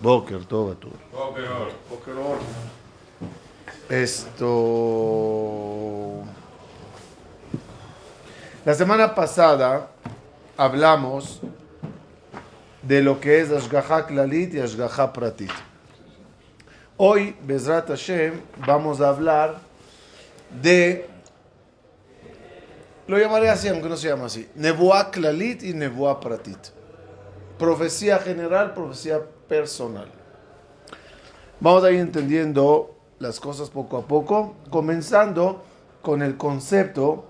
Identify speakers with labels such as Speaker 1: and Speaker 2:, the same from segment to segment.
Speaker 1: Boker a todos. Esto. La semana pasada hablamos de lo que es Ashgaha Klalit y Ashgaha Pratit. Hoy, Bezrat Hashem, vamos a hablar de. Lo llamaré así, aunque no se llama así. Nebuah Klalit y Nebuah Pratit. Profecía general, profecía personal. Vamos a ir entendiendo las cosas poco a poco, comenzando con el concepto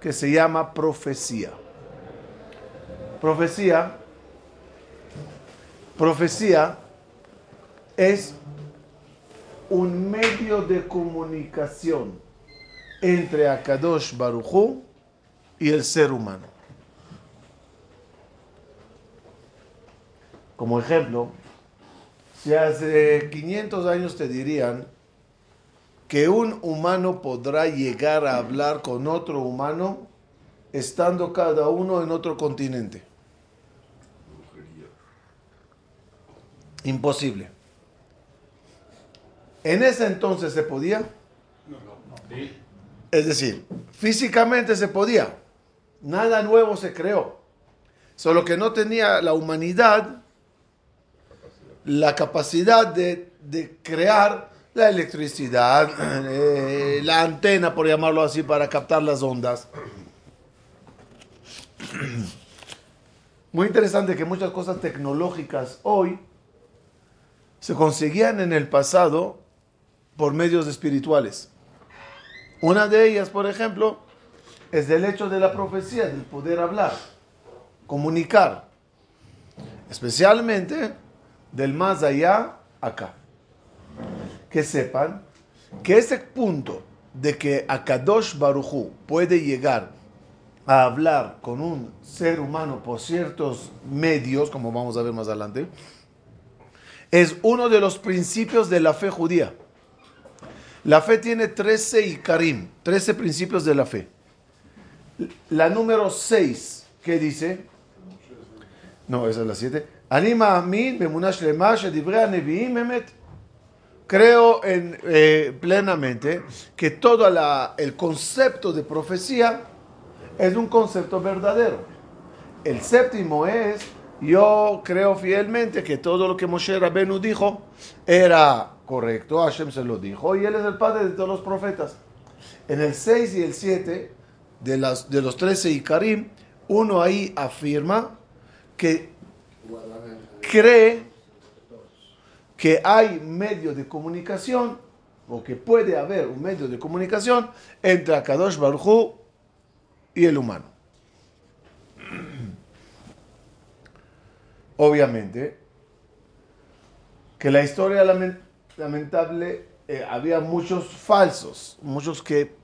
Speaker 1: que se llama profecía. Profecía, profecía es un medio de comunicación entre Akadosh Baruchu y el ser humano. Como ejemplo, si hace 500 años te dirían que un humano podrá llegar a hablar con otro humano estando cada uno en otro continente. Imposible. En ese entonces se podía. Es decir, físicamente se podía. Nada nuevo se creó. Solo que no tenía la humanidad la capacidad de, de crear la electricidad, eh, la antena, por llamarlo así, para captar las ondas. Muy interesante que muchas cosas tecnológicas hoy se conseguían en el pasado por medios espirituales. Una de ellas, por ejemplo, es el hecho de la profecía, del poder hablar, comunicar. Especialmente del más allá acá. Que sepan que ese punto de que Akadosh Baruchu puede llegar a hablar con un ser humano por ciertos medios, como vamos a ver más adelante, es uno de los principios de la fe judía. La fe tiene 13 y Karim, 13 principios de la fe. La número 6, ¿qué dice? No, esa es la 7. Creo en, eh, plenamente que todo la, el concepto de profecía es un concepto verdadero. El séptimo es, yo creo fielmente que todo lo que Moshe Rabenu dijo era correcto, Hashem se lo dijo, y él es el padre de todos los profetas. En el 6 y el 7 de, las, de los 13 y Karim, uno ahí afirma que cree que hay medio de comunicación o que puede haber un medio de comunicación entre Akadosh Baruj y el humano. Obviamente que la historia lamentable eh, había muchos falsos, muchos que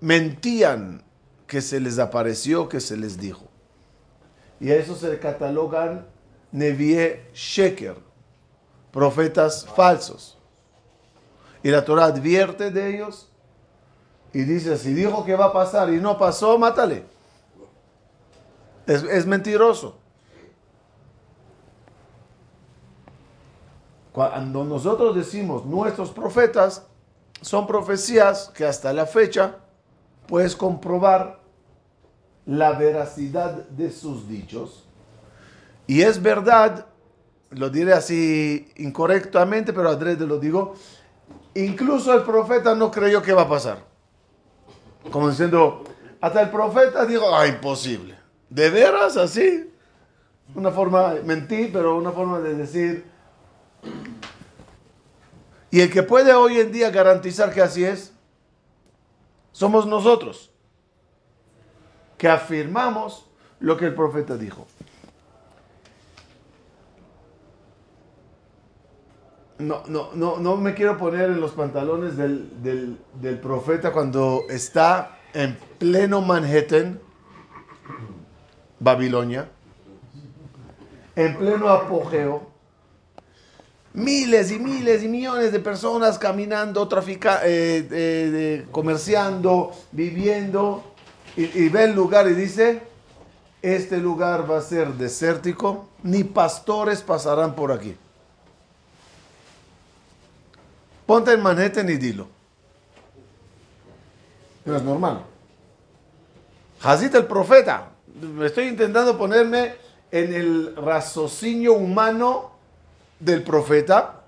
Speaker 1: mentían que se les apareció, que se les dijo. Y a eso se catalogan Nevie Sheker, profetas falsos. Y la Torah advierte de ellos y dice, si dijo que va a pasar y no pasó, mátale. Es, es mentiroso. Cuando nosotros decimos nuestros profetas, son profecías que hasta la fecha puedes comprobar la veracidad de sus dichos y es verdad, lo diré así incorrectamente, pero adrede lo digo, incluso el profeta no creyó que va a pasar. Como diciendo, hasta el profeta dijo, ah, imposible. ¿De veras así? Una forma, mentí, pero una forma de decir. Y el que puede hoy en día garantizar que así es, somos nosotros, que afirmamos lo que el profeta dijo. No, no, no, no me quiero poner en los pantalones del, profeta cuando está en pleno Manhattan, Babilonia, en pleno apogeo, miles y miles y millones de personas caminando, trafica, eh, eh, comerciando, viviendo, y, y ve el lugar y dice, este lugar va a ser desértico, ni pastores pasarán por aquí. Ponte en Manhattan y dilo. No es normal. Hazit el profeta. Estoy intentando ponerme en el raciocinio humano del profeta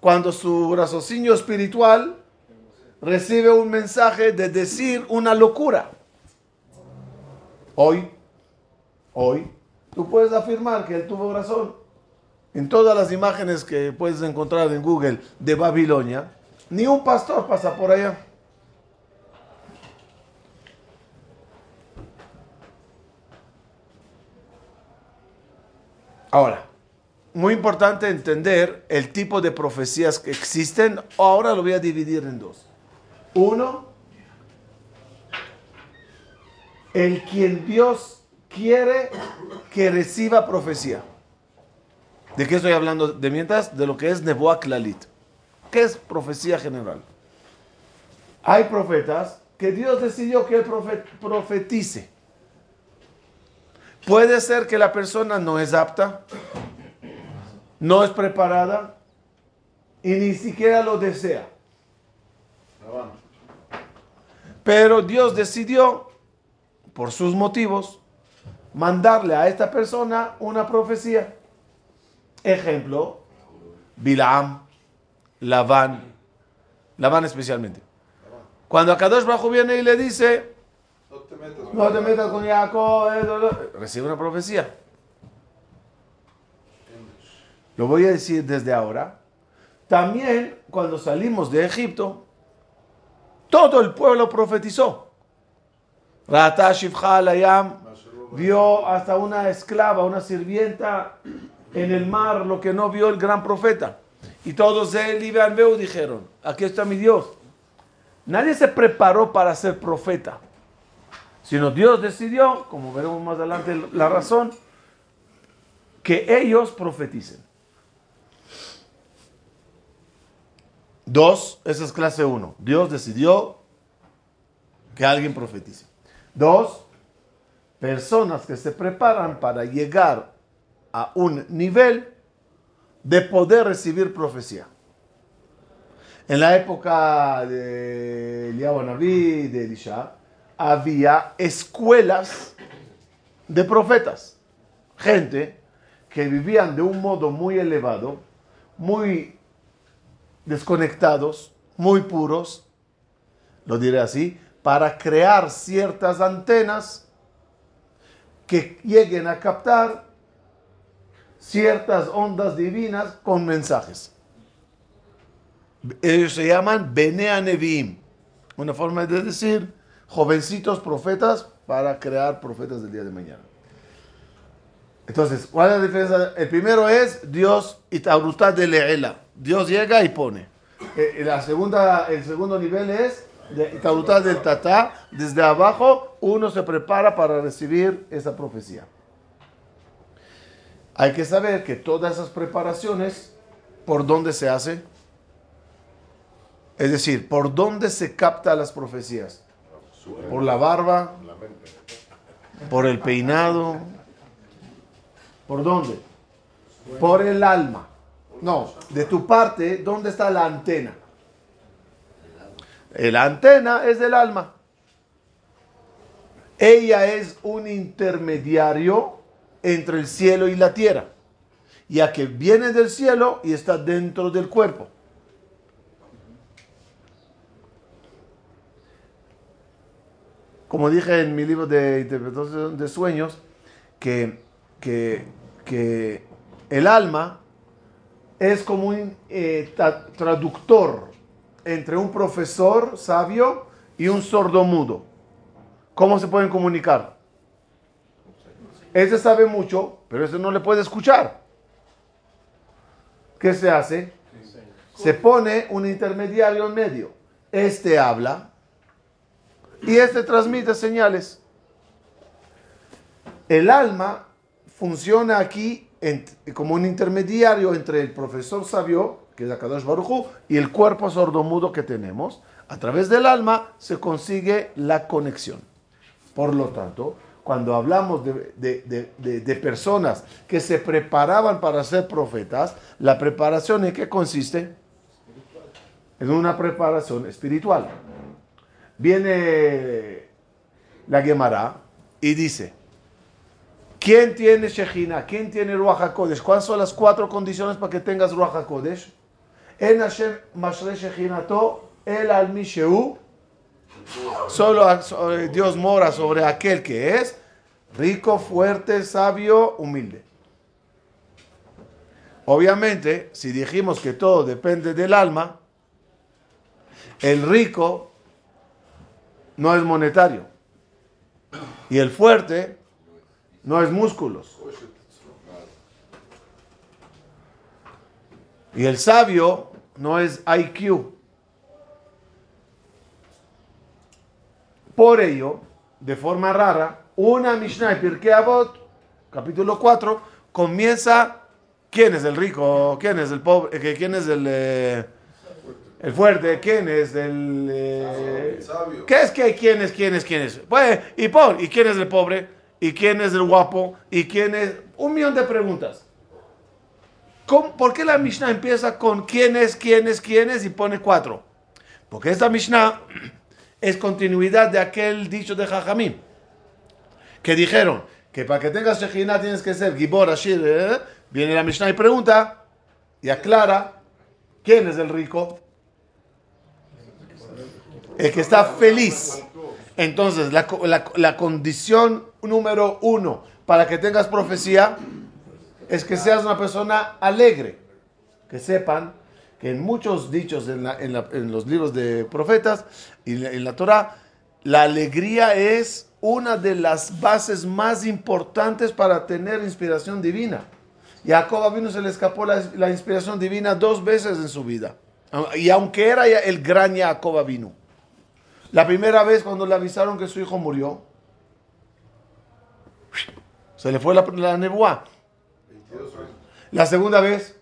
Speaker 1: cuando su raciocinio espiritual recibe un mensaje de decir una locura. Hoy, hoy, tú puedes afirmar que él tuvo razón. En todas las imágenes que puedes encontrar en Google de Babilonia, ni un pastor pasa por allá. Ahora, muy importante entender el tipo de profecías que existen. Ahora lo voy a dividir en dos. Uno, el quien Dios quiere que reciba profecía. ¿De qué estoy hablando de mientras? De lo que es Nebuah Klalit. ¿Qué es profecía general? Hay profetas que Dios decidió que él profetice. Puede ser que la persona no es apta, no es preparada y ni siquiera lo desea. Pero Dios decidió, por sus motivos, mandarle a esta persona una profecía. Ejemplo, Bilam, Labán, Labán especialmente. Cuando Akadosh Bajo viene y le dice, no te metas, con Jacob, eh, recibe una profecía. Lo voy a decir desde ahora. También cuando salimos de Egipto, todo el pueblo profetizó. Rata Layam vio hasta una esclava, una sirvienta en el mar, lo que no vio el gran profeta. Y todos y Veu dijeron, aquí está mi Dios. Nadie se preparó para ser profeta, sino Dios decidió, como veremos más adelante la razón, que ellos profeticen. Dos, esa es clase uno. Dios decidió que alguien profetice. Dos, personas que se preparan para llegar a un nivel de poder recibir profecía. En la época de Eliyahu Naví, de Elisha, había escuelas de profetas. Gente que vivían de un modo muy elevado, muy desconectados, muy puros, lo diré así, para crear ciertas antenas que lleguen a captar ciertas ondas divinas con mensajes. Ellos se llaman Benea Neviim, una forma de decir jovencitos profetas para crear profetas del día de mañana. Entonces, ¿cuál es la diferencia? El primero es Dios y Taurutad de Leela. Dios llega y pone. Eh, la segunda, el segundo nivel es de Taurutad del Tatá. Desde abajo uno se prepara para recibir esa profecía. Hay que saber que todas esas preparaciones, ¿por dónde se hace? Es decir, ¿por dónde se capta las profecías? ¿Por la barba? ¿Por el peinado? ¿Por dónde? Por el alma. No, de tu parte, ¿dónde está la antena? La antena es del alma. Ella es un intermediario entre el cielo y la tierra, ya que viene del cielo y está dentro del cuerpo. Como dije en mi libro de interpretación de sueños, que que, el alma es como un eh, traductor entre un profesor sabio y un sordo mudo. ¿Cómo se pueden comunicar? Ese sabe mucho, pero ese no le puede escuchar. ¿Qué se hace? Se pone un intermediario en medio. Este habla y este transmite señales. El alma funciona aquí como un intermediario entre el profesor sabio, que es Akadosh Baruchu, y el cuerpo sordomudo que tenemos. A través del alma se consigue la conexión. Por lo tanto, cuando hablamos de, personas que se preparaban para ser profetas, la preparación en qué consiste? Es una preparación espiritual. Viene la Gemara y dice, ¿quién tiene Shejina? ¿Quién tiene Ruach HaKodesh? ¿Cuáles son las cuatro condiciones para que tengas Ruach HaKodesh? En Hashem Mashre Shejinato, el al Misheu, solo Dios mora sobre aquel que es rico, fuerte, sabio, humilde. Obviamente, si dijimos que todo depende del alma, el rico no es monetario y el fuerte no es músculos. Y el sabio no es IQ. Por ello, de forma rara, una Mishnah y Pirkei Avot, capítulo 4, comienza ¿quién es el rico? ¿Quién es el pobre? Eh, ¿Quién es el, eh, el fuerte? ¿Quién es el eh, ¿Qué es que quién es quién es quién es? Pues, y por, ¿y quién es el pobre? ¿Y quién es el guapo? ¿Y quién es un millón de preguntas? ¿Por qué la Mishnah empieza con quién es, quién es, quién es y pone cuatro? Porque esta Mishnah es continuidad de aquel dicho de Jajamim que dijeron que para que tengas Shekhinah tienes que ser Gibor, Ashir. ¿eh? Viene la Mishnah y pregunta y aclara quién es el rico. El que está feliz. Entonces, la, la condición número uno para que tengas profecía es que seas una persona alegre. Que sepan que en muchos dichos en, en, los libros de profetas y en la Torah, la alegría es una de las bases más importantes para tener inspiración divina. Jacob vino se le escapó la, inspiración divina dos veces en su vida. Y aunque era el gran Jacob vino. La primera vez cuando le avisaron que su hijo murió, se le fue la, la nebuá. La segunda vez,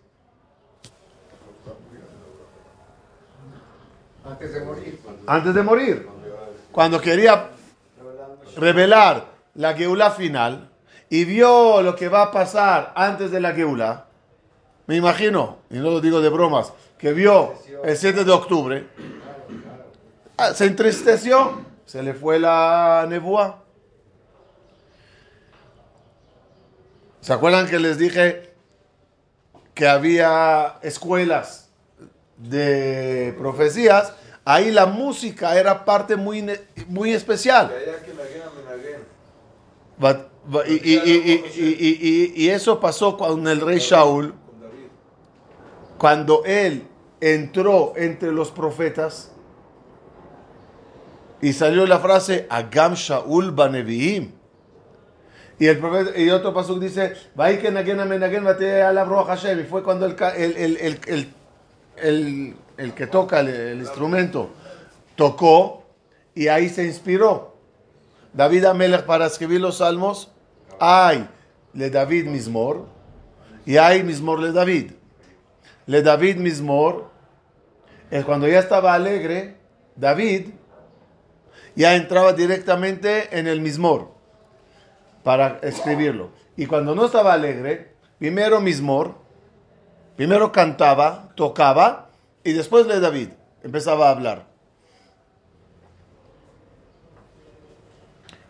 Speaker 1: antes de morir. Antes de morir. Cuando quería revelar la Geula final y vio lo que va a pasar antes de la Geula, me imagino, y no lo digo de bromas, que vio el 7 de octubre, ah, se entristeció, se le fue la nebúa. ¿Se acuerdan que les dije que había escuelas de profecías? Ahí la música era parte muy, muy especial. Y, eso pasó con el rey Shaul, cuando él entró entre los profetas y salió la frase Agam Shaul Baneviim. Y, el profeta, y otro paso dice, y fue cuando el, el, el, el que toca el, instrumento tocó y ahí se inspiró. David Amelech para escribir los salmos, hay le David Mismor y hay Mismor le David. Le David Mismor es cuando ya estaba alegre, David ya entraba directamente en el Mismor para escribirlo. Y cuando no estaba alegre, primero Mismor, primero cantaba, tocaba y después de David empezaba a hablar.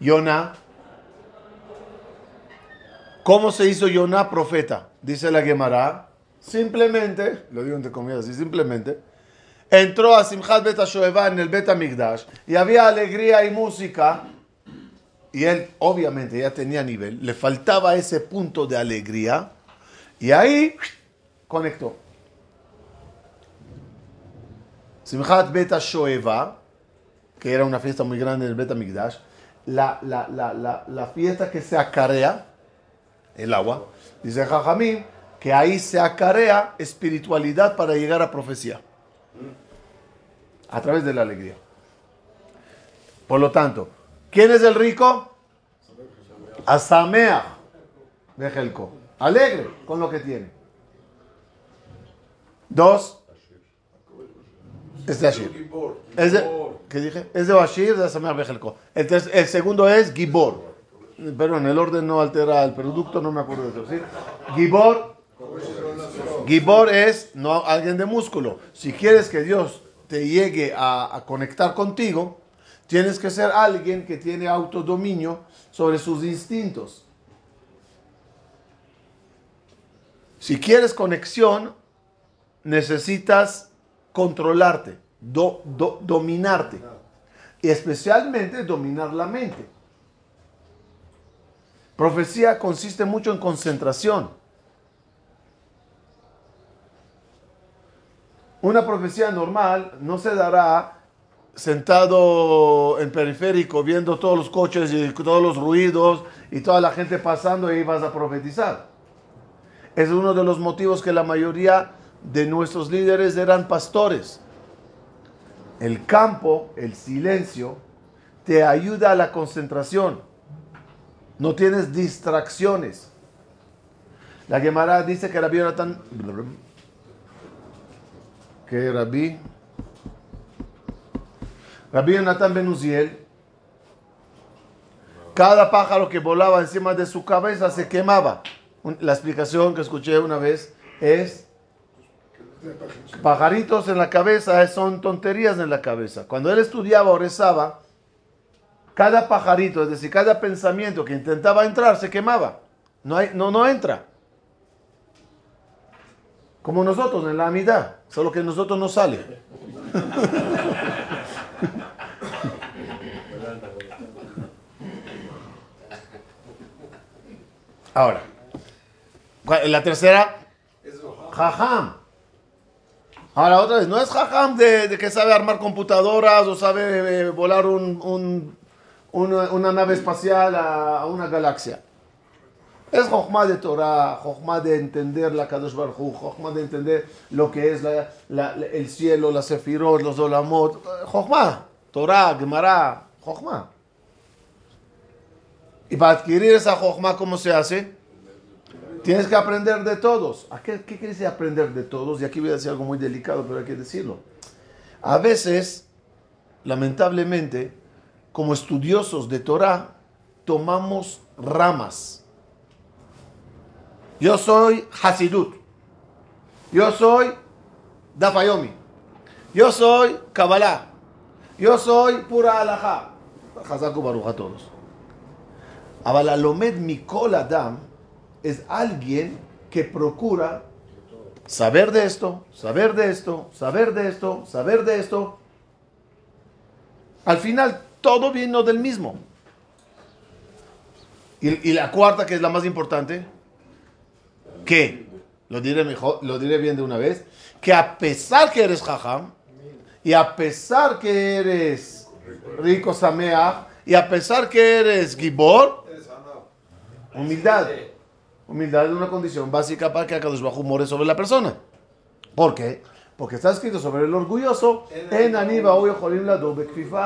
Speaker 1: Yona. ¿Cómo se hizo Yona profeta? Dice la Gemara. Simplemente, lo digo entre comillas así, simplemente, entró a Simchat Bet en el Bet Migdash y había alegría y música. Y él, obviamente, ya tenía nivel, le faltaba ese punto de alegría. Y ahí conectó. Simchat Beta Shoeva, que era una fiesta muy grande en el Beta Migdash, la, la, la, la, fiesta que se acarea, el agua, dice Jajamín, que ahí se acarea espiritualidad para llegar a profecía. A través de la alegría. Por lo tanto, ¿quién es el rico? Asamea Bejelko. Alegre con lo que tiene. Dos, es de Ashir. Es de, ¿Qué dije? Es de Ashir, de Bejelko. Entonces, el segundo es Gibor. Perdón, el orden no altera el producto, no me acuerdo de eso. ¿sí? Gibor. Gibor es no alguien de músculo. Si quieres que Dios te llegue a, a conectar contigo, tienes que ser alguien que tiene autodominio sobre sus instintos. Si quieres conexión, necesitas controlarte, do- do- dominarte. Y especialmente dominar la mente. Profecía consiste mucho en concentración. Una profecía normal no se dará sentado en periférico viendo todos los coches y todos los ruidos y toda la gente pasando y vas a profetizar. Es uno de los motivos que la mayoría de nuestros líderes eran pastores. El campo, el silencio, te ayuda a la concentración. No tienes distracciones. La Gemara dice que Rabbi Jonathan, que Rabbi, Rabbi Jonathan Ben Uziel, cada pájaro que volaba encima de su cabeza se quemaba. La explicación que escuché una vez es pajaritos en la cabeza son tonterías en la cabeza. Cuando él estudiaba o rezaba, cada pajarito, es decir, cada pensamiento que intentaba entrar se quemaba. No, hay, no, no entra. Como nosotros en la amidad, solo que nosotros no sale. Ahora, ¿cuál- la tercera, jajam. Ahora, otra vez, no es jajam de, que sabe armar computadoras o sabe eh, volar un- un- una, nave espacial a, una galaxia. Es Jochma de Torah, Jochma de entender la Kadosh Baruj Hu, Jochma de entender lo que es la- la- la- el cielo, las sefirot, los olamot. Jochma, Torah, Gemara, Jochma. Y para adquirir esa Jochma, ¿cómo se hace? Tienes que aprender de todos. ¿A qué, qué quiere decir aprender de todos? Y aquí voy a decir algo muy delicado, pero hay que decirlo. A veces, lamentablemente, como estudiosos de Torah, tomamos ramas. Yo soy Hasidut. Yo soy Dafayomi. Yo soy Kabbalah. Yo soy pura alajá. Hazaku Baruch a todos. Abal Alomed Mikol Adam es alguien que procura saber de esto, saber de esto, saber de esto, saber de esto. Al final, todo vino del mismo. Y, y la cuarta, que es la más importante, que, lo diré, mejor, lo diré bien de una vez, que a pesar que eres jajam, y a pesar que eres rico sameach, y a pesar que eres gibor, humildad. Humildad es una condición básica para que Akadosh Baruj more sobre la persona. ¿Por qué? Porque está escrito sobre el orgulloso, en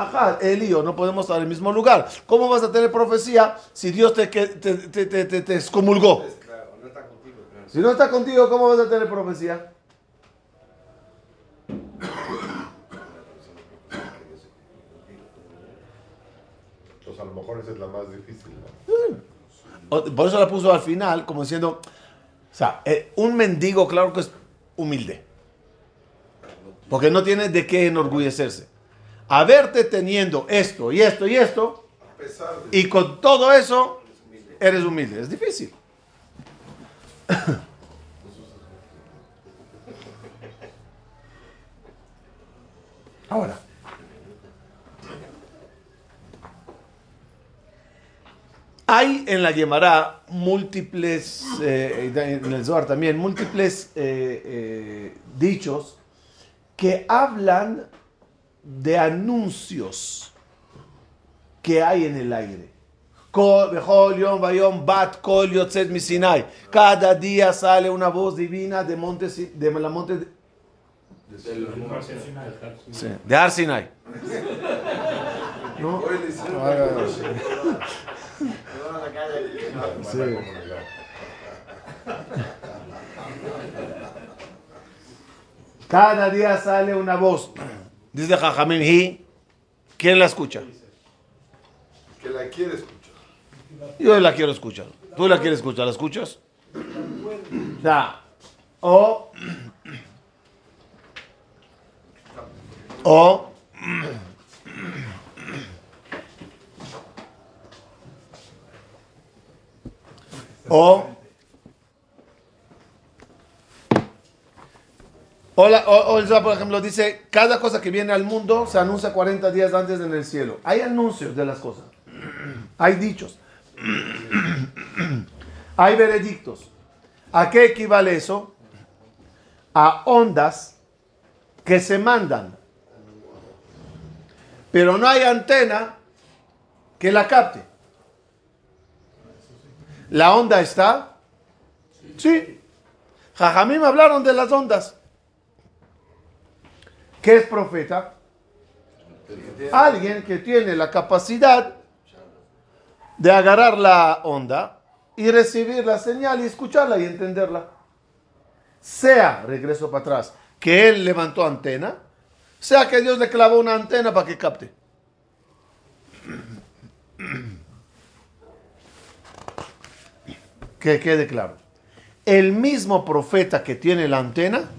Speaker 1: Ajad. Él y yo no podemos estar en el mismo lugar. ¿Cómo vas a tener profecía si Dios te, te, te, te, te- te excomulgó?
Speaker 2: Claro, no está contigo, claro.
Speaker 1: Si no está contigo, ¿cómo vas a tener profecía?
Speaker 3: Entonces a lo mejor esa es la más difícil. ¿no?
Speaker 1: Por eso la puso al final, como diciendo, o sea, eh, un mendigo, claro que es humilde. Porque no tiene de qué enorgullecerse. A verte teniendo esto y esto y esto, y con todo eso, eres humilde. Es difícil. Ahora. Hay en la Gemara múltiples, eh, en el Zohar también, múltiples eh, eh, dichos que hablan de anuncios que hay en el aire. Cada día sale una voz divina de, monte, de la monte de, sí, de. ¿No?
Speaker 2: La calle.
Speaker 1: Sí. Cada día sale una voz. Dice Jajamim Hi. ¿Quién la escucha?
Speaker 3: Que la quiere escuchar.
Speaker 1: Yo la quiero escuchar. ¿Tú la quieres escuchar? ¿La escuchas? Ya. O O o o, la- o- o por ejemplo, dice, cada cosa que viene al mundo se anuncia 40 días antes en el cielo. Hay anuncios de las cosas. Hay dichos. Hay veredictos. ¿A qué equivale eso? A ondas que se mandan. Pero no hay antena que la capte. ¿La onda está? Sí. Jajamim hablaron de las ondas. ¿Qué es profeta? Alguien que tiene la capacidad de agarrar la onda y recibir la señal y escucharla y entenderla. Sea, regreso para atrás, que él levantó antena, sea que Dios le clavó una antena para que capte. Que quede claro. El mismo profeta que tiene la antena,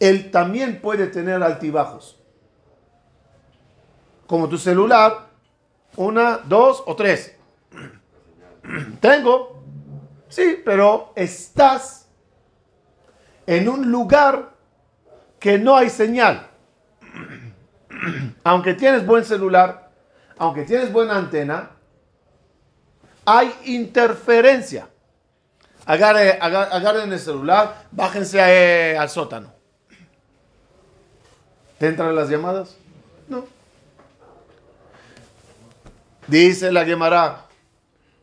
Speaker 1: él también puede tener altibajos. Como tu celular, una, dos o tres. Tengo, sí, pero estás en un lugar que no hay señal. Aunque tienes buen celular, aunque tienes buena antena, hay interferencia. Agarre- aga- agarren el celular, bájense eh, al sótano. ¿Te entran las llamadas? No. Dice la Gemara,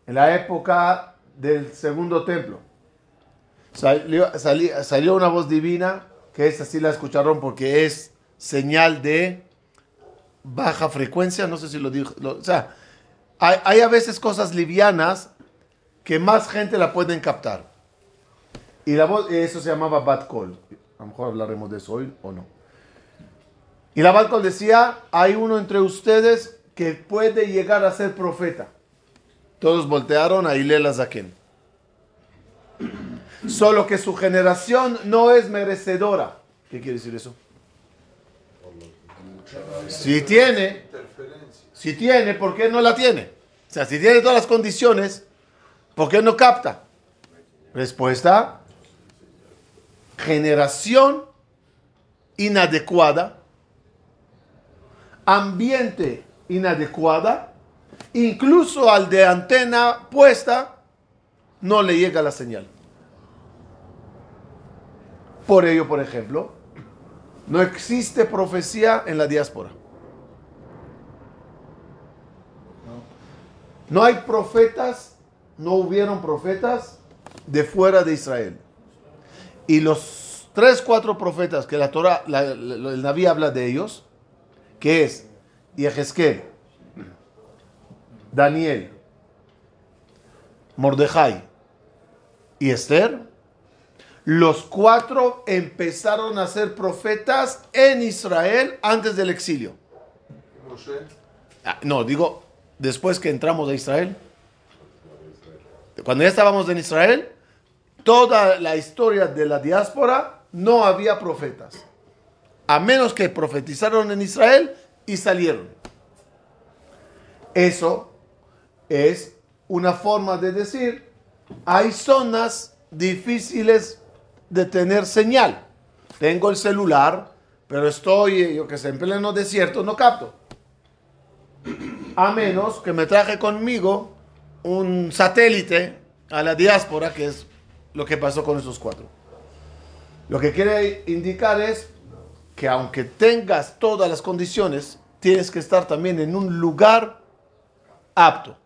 Speaker 1: en la época del segundo templo, salió, una voz divina, que esa sí la escucharon porque es señal de baja frecuencia, no sé si lo dijo, o sea, hay, a veces cosas livianas que más gente la pueden captar. Y la voz, eso se llamaba bad call. A lo mejor hablaremos de eso hoy o no. Y la bad call decía, hay uno entre ustedes que puede llegar a ser profeta. Todos voltearon a Ilela Zaken. Solo que su generación no es merecedora. ¿Qué quiere decir eso? Si tiene, si tiene, ¿por qué no la tiene? O sea, si tiene todas las condiciones, ¿por qué no capta? Respuesta, generación inadecuada, ambiente inadecuada, incluso al de antena puesta, no le llega la señal. Por ello, por ejemplo, no existe profecía en la diáspora. No hay profetas, no hubieron profetas de fuera de Israel. Y los tres, cuatro profetas que la Torah, la- la- el Naví habla de ellos, que es Yehezkel, Daniel, Mordejai y Esther, los cuatro empezaron a ser profetas en Israel antes del exilio. Ah, no, digo, después que entramos a Israel. Cuando ya estábamos en Israel, toda la historia de la diáspora no había profetas. A menos que profetizaron en Israel y salieron. Eso es una forma de decir, hay zonas difíciles de tener señal. Tengo el celular, pero estoy, yo que sé, en pleno desierto, no capto. A menos que me traje conmigo un satélite a la diáspora, que es lo que pasó con esos cuatro. Lo que quiere indicar es que aunque tengas todas las condiciones, tienes que estar también en un lugar apto.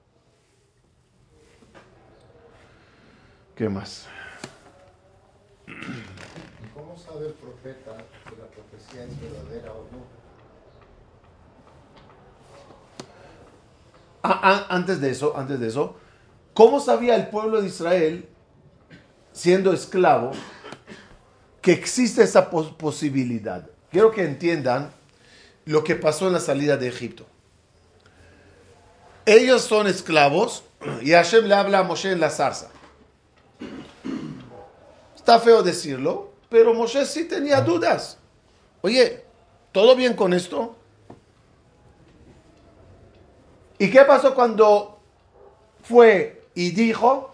Speaker 1: ¿Qué más?
Speaker 4: ¿Cómo sabe el profeta que la profecía es verdadera o no?
Speaker 1: A- a- antes de eso, antes de eso, ¿cómo sabía el pueblo de Israel, siendo esclavo, que existe esa pos- posibilidad? Quiero que entiendan lo que pasó en la salida de Egipto. Ellos son esclavos y Hashem le habla a Moshe en la zarza. Está feo decirlo, pero Moshe sí tenía dudas. Oye, ¿Todo bien con esto? ¿Y qué pasó cuando fue y dijo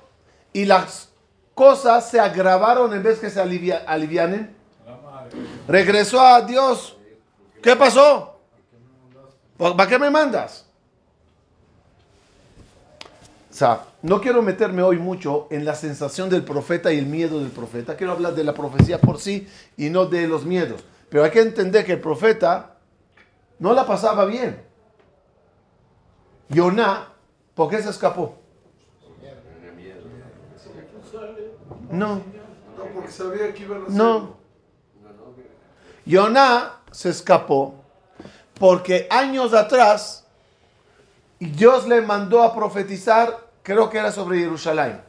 Speaker 1: y las cosas se agravaron en vez que se alivia- alivianen? Regresó a Dios. ¿Qué pasó? ¿Para qué me mandas? O sea, no quiero meterme hoy mucho en la sensación del profeta y el miedo del profeta. Quiero hablar de la profecía por sí y no de los miedos. Pero hay que entender que el profeta no la pasaba bien. Yoná, ¿por qué se escapó? No,
Speaker 3: No, porque sabía que iban a
Speaker 1: no. Yoná se escapó porque años atrás Dios le mandó a profetizar, creo que era sobre Jerusalén.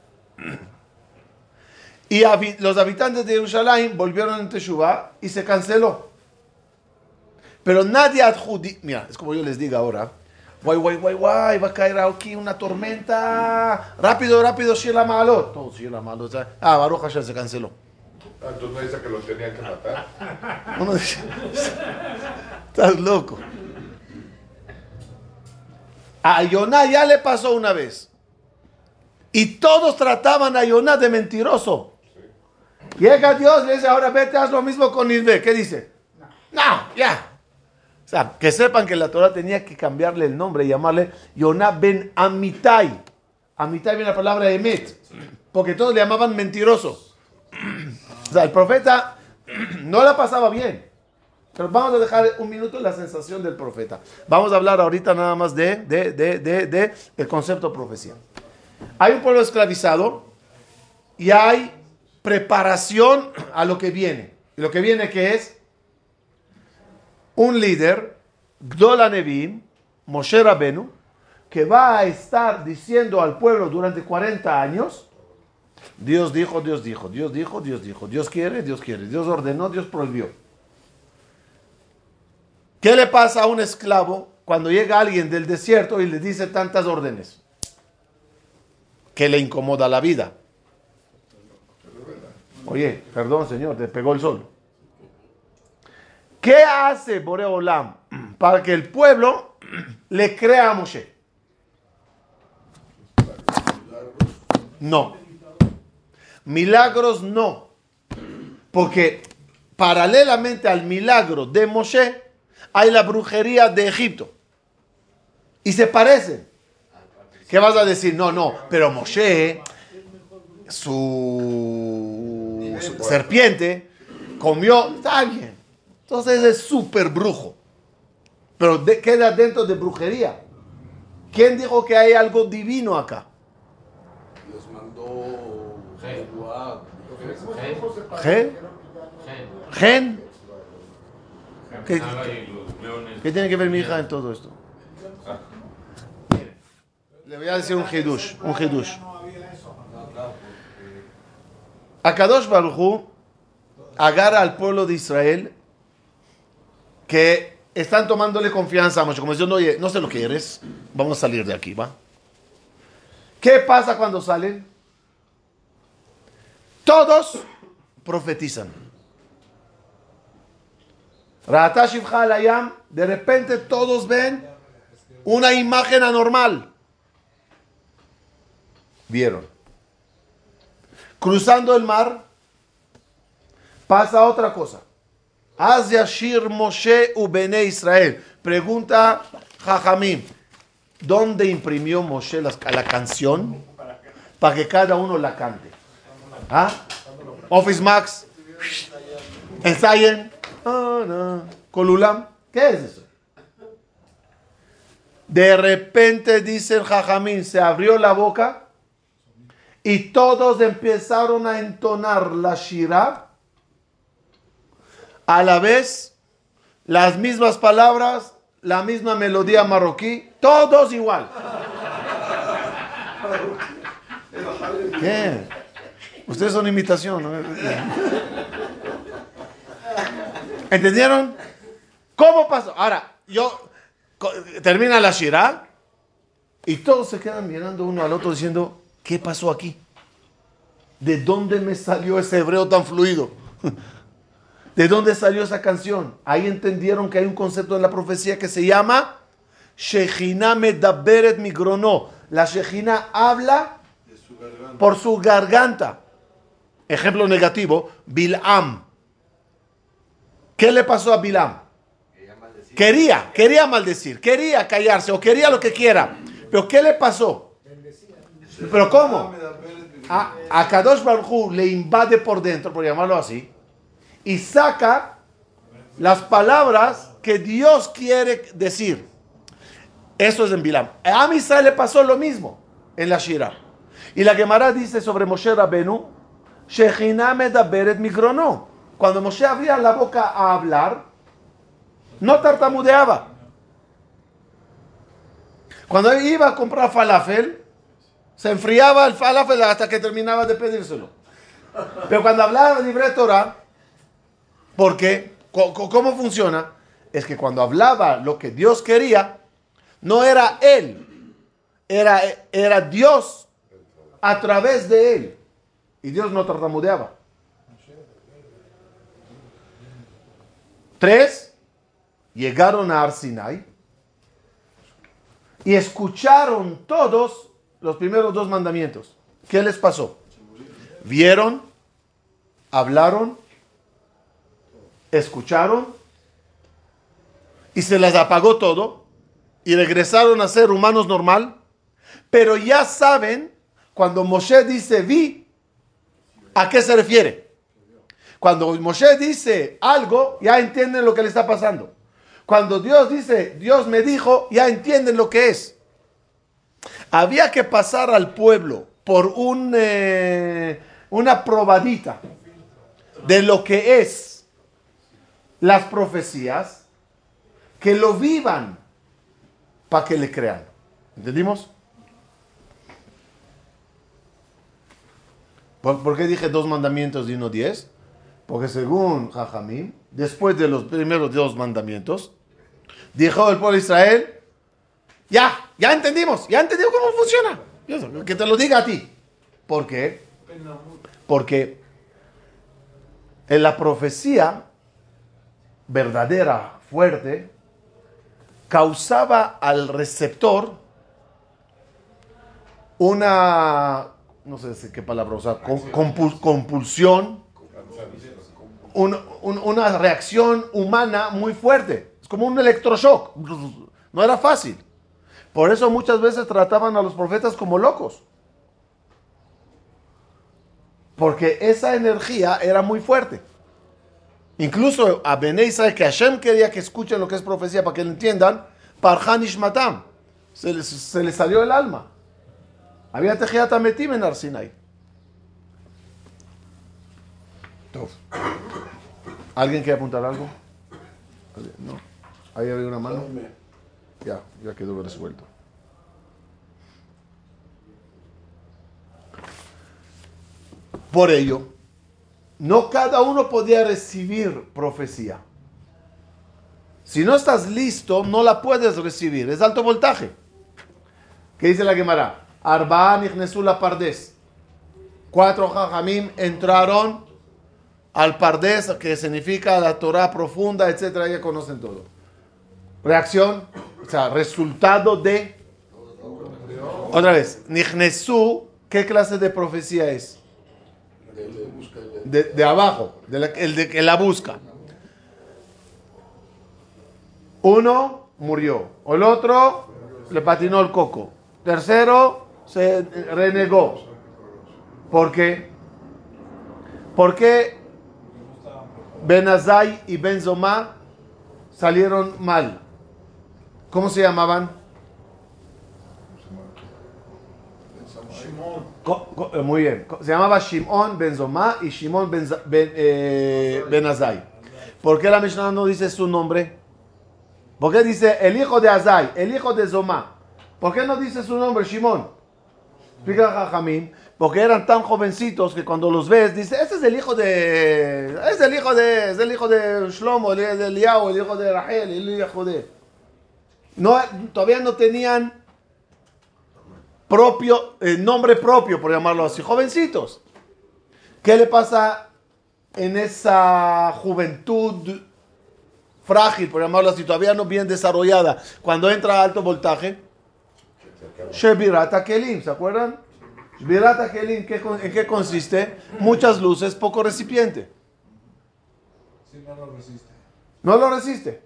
Speaker 1: Y los habitantes de Jerusalén volvieron en Teshuvah y se canceló. Pero nadie adjudicó, mira, es como yo les diga ahora, guay, guay, guay, guay, va a caer aquí una tormenta, rápido, rápido, Shila Malot. Todo Shila Malot. Ah, Baruch Hashem se canceló.
Speaker 3: Ah, entonces no dice que lo tenían que matar.
Speaker 1: Uno dice, estás loco. A Yoná ya le pasó una vez. Y todos trataban a Yoná de mentiroso. Llega Dios y le dice, ahora vete, haz lo mismo con Nisbe. ¿Qué dice? No, ya. Sea, que sepan que la Torah tenía que cambiarle el nombre y llamarle Yoná ben Amitai. Amitai viene la palabra Emet. Porque todos le llamaban mentiroso. O sea, el profeta no la pasaba bien. Pero vamos a dejar un minuto la sensación del profeta. Vamos a hablar ahorita nada más de, de, de, de, de el concepto profecía. Hay un pueblo esclavizado y hay preparación a lo que viene. Y lo que viene que es un líder, Gdola Nevim, Moshe Rabenu, que va a estar diciendo al pueblo durante 40 años, Dios dijo, Dios dijo, Dios dijo, Dios dijo, Dios quiere, Dios quiere, Dios ordenó, Dios prohibió. ¿Qué le pasa a un esclavo cuando llega alguien del desierto y le dice tantas órdenes? Que le incomoda la vida. Oye, perdón señor, te pegó el sol. ¿Qué hace Boreolam para que el pueblo le crea a Moshe? No. Milagros no. Porque paralelamente al milagro de Moshe, hay la brujería de Egipto. Y se parecen. ¿Qué vas a decir? No, no, pero Moshe, su, serpiente, comió, está bien. Entonces es súper brujo. Pero de- queda dentro de brujería. ¿Quién dijo que hay algo divino acá?
Speaker 5: Dios mandó.
Speaker 1: ¿Gen? ¿Gen? ¿Qué, qué tiene que ver mi hija en todo esto? Le voy a decir un hidush, un hidush. Akadosh Baruj agarra al pueblo de Israel que están tomándole confianza a Moshe, como diciendo, oye, no sé lo que eres, vamos a salir de aquí, ¿va? ¿Qué pasa cuando salen? Todos profetizan. De repente todos ven una imagen anormal. Vieron. Cruzando el mar, pasa otra cosa. Az Yashir Moshe Ubene Israel. Pregunta Jajamim. ¿Dónde imprimió Moshe la canción? Para que cada uno la cante. ¿Ah? Office Max. Ensayen. Ah, no. Colulam. ¿Qué es eso? De repente, dice el Jajamín, se abrió la boca y todos empezaron a entonar la Shirah a la vez, las mismas palabras, la misma melodía marroquí, todos igual. ¿Qué? Ustedes son imitación, ¿no? ¿Entendieron? ¿Cómo pasó? Ahora, yo termina la Shirah y todos se quedan mirando uno al otro diciendo, ¿qué pasó aquí? ¿De dónde me salió ese hebreo tan fluido? ¿De dónde salió esa canción? Ahí entendieron que hay un concepto en la profecía que se llama Shejina Medaberet Migrono. La Shejina habla
Speaker 5: De su
Speaker 1: por su garganta. Ejemplo negativo, Bilam. ¿Qué le pasó a Bilam?
Speaker 2: Quería.
Speaker 1: Quería, quería maldecir, quería callarse o quería lo que quiera. Pero ¿qué le pasó? ¿Pero cómo? A, a Kadosh Baruj Hu le invade por dentro, por llamarlo así, y saca las palabras que Dios quiere decir. Eso es en Bilam. A Am Israel le pasó lo mismo en la Shira. Y la Gemara dice sobre Moshe Rabenu, medaberet migrono. Cuando Moshe abría la boca a hablar, no tartamudeaba. Cuando iba a comprar falafel, se enfriaba el falafel hasta que terminaba de pedírselo. Pero cuando hablaba de libre Torah, ¿por qué? Co- co- ¿Cómo funciona? Es que cuando hablaba lo que Dios quería, no era él, era, era Dios a través de él. Y Dios no tartamudeaba. Tres, llegaron a Arsinai y escucharon todos los primeros dos mandamientos. ¿Qué les pasó? Vieron, hablaron, escucharon y se les apagó todo y regresaron a ser humanos normal. Pero ya saben, cuando Moshe dice vi, ¿a qué se refiere? Cuando Moshe dice algo, ya entienden lo que le está pasando. Cuando Dios dice, Dios me dijo, ya entienden lo que es. Había que pasar al pueblo por un, eh, una probadita de lo que es las profecías, que lo vivan para que le crean. ¿Entendimos? ¿Por, por qué dije dos mandamientos y uno diez? Porque según Jajamim, después de los primeros dos mandamientos, dijo el pueblo de Israel, ya, ya entendimos, ya entendimos cómo funciona. Que te lo diga a ti. ¿Por qué? Porque en la profecía verdadera, fuerte, causaba al receptor una, no sé qué palabra usar, com- compul- compulsión, un- un- una reacción humana muy fuerte. Es como un electroshock. No era fácil. Por eso muchas veces trataban a los profetas como locos. Porque esa energía era muy fuerte. Incluso a Bene Israel, que Hashem quería que escuchen lo que es profecía para que lo entiendan, Parhan Ishmatam. Se les, se les salió el alma. Había Tejiat Ametim en Arsinai. ¿Alguien quiere apuntar algo? ¿Alguien? No. Ahí había una mano. Ya, ya quedó resuelto. Por ello, no cada uno podía recibir profecía. Si no estás listo, no la puedes recibir. Es alto voltaje. ¿Qué dice la Gemara? Arba'an la pardes. Cuatro jajamim entraron al pardes, que significa la Torah profunda, etcétera. Ya conocen todo. Reacción, o sea, resultado de. Otra vez, Nichnesu, ¿qué clase de profecía es? De, de abajo, de la- el de que la busca. Uno murió, el otro le patinó el coco, tercero se renegó. ¿Por qué? ¿Por qué Benazai y Benzoma salieron mal? ¿Cómo se llamaban? Muy bien. Se llamaba Shimon Benzoma y Shimon Benza- Ben, eh, Benazai. ¿Por qué la Mishnah no dice su nombre? ¿Por qué dice el hijo de Azai, el hijo de Zoma? ¿Por qué no dice su nombre, Shimon? Explica Jajamín. Porque eran tan jovencitos que cuando los ves, dice, este es el hijo de... Es el hijo de... Es el hijo de Shlomo, el hijo de Eliyahu, el hijo de Rahel, el hijo de... No, todavía no tenían propio, eh, nombre propio, por llamarlo así, jovencitos. ¿Qué le pasa en esa juventud frágil, por llamarlo así, todavía no bien desarrollada, cuando entra a alto voltaje, Shebirata Kelim, ¿se acuerdan? Shebirata Kelim, ¿qué con- ¿en qué consiste? Muchas luces, poco recipiente.
Speaker 5: Si no lo resiste.
Speaker 1: No lo resiste.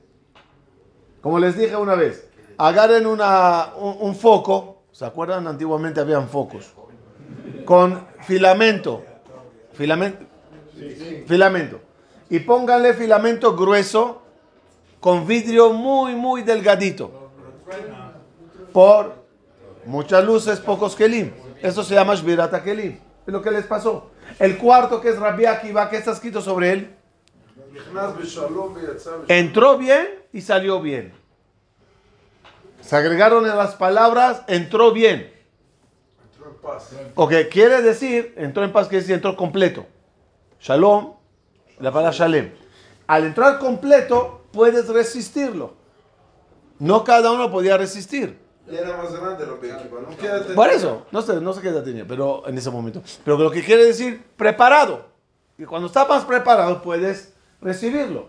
Speaker 1: Como les dije una vez, agarren una, un, un foco, ¿Se acuerdan? Antiguamente habían focos. Con filamento. Filamento. Filamento. Y pónganle filamento grueso con vidrio muy, muy delgadito. Por muchas luces, pocos kelim. Eso se llama Shbirata kelim. Es lo que les pasó. El cuarto que es Rabbi Akiva, ¿qué está escrito sobre él? Entró bien y salió bien. Se agregaron en las palabras, entró bien.
Speaker 5: entró en paz.
Speaker 1: Ok, quiere decir, entró en paz, quiere decir, entró completo. Shalom, la palabra shalem. Al entrar completo, puedes resistirlo. No cada uno podía resistir.
Speaker 5: Ya era más grande lo que ¿no?
Speaker 1: Por eso, no sé, no sé qué edad tenía, pero en ese momento. Pero lo que quiere decir, preparado. Y cuando estás más preparado, puedes recibirlo.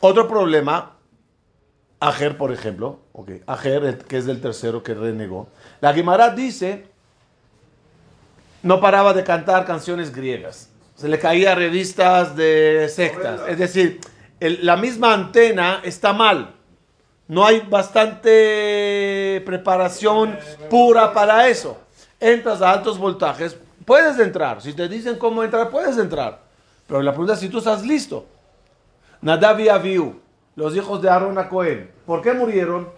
Speaker 1: Otro problema, Ajer, por ejemplo, okay, Ajer, que es del tercero que renegó. La Guimara dice, no paraba de cantar canciones griegas. Se le caía revistas de sectas. Es decir, el- la misma antena está mal. No hay bastante preparación pura para eso. Entras a altos voltajes, puedes entrar. Si te dicen cómo entrar, puedes entrar. Pero la pregunta es si tú estás listo. Nadab y Abiú, los hijos de Aarón a Cohen. ¿Por qué murieron?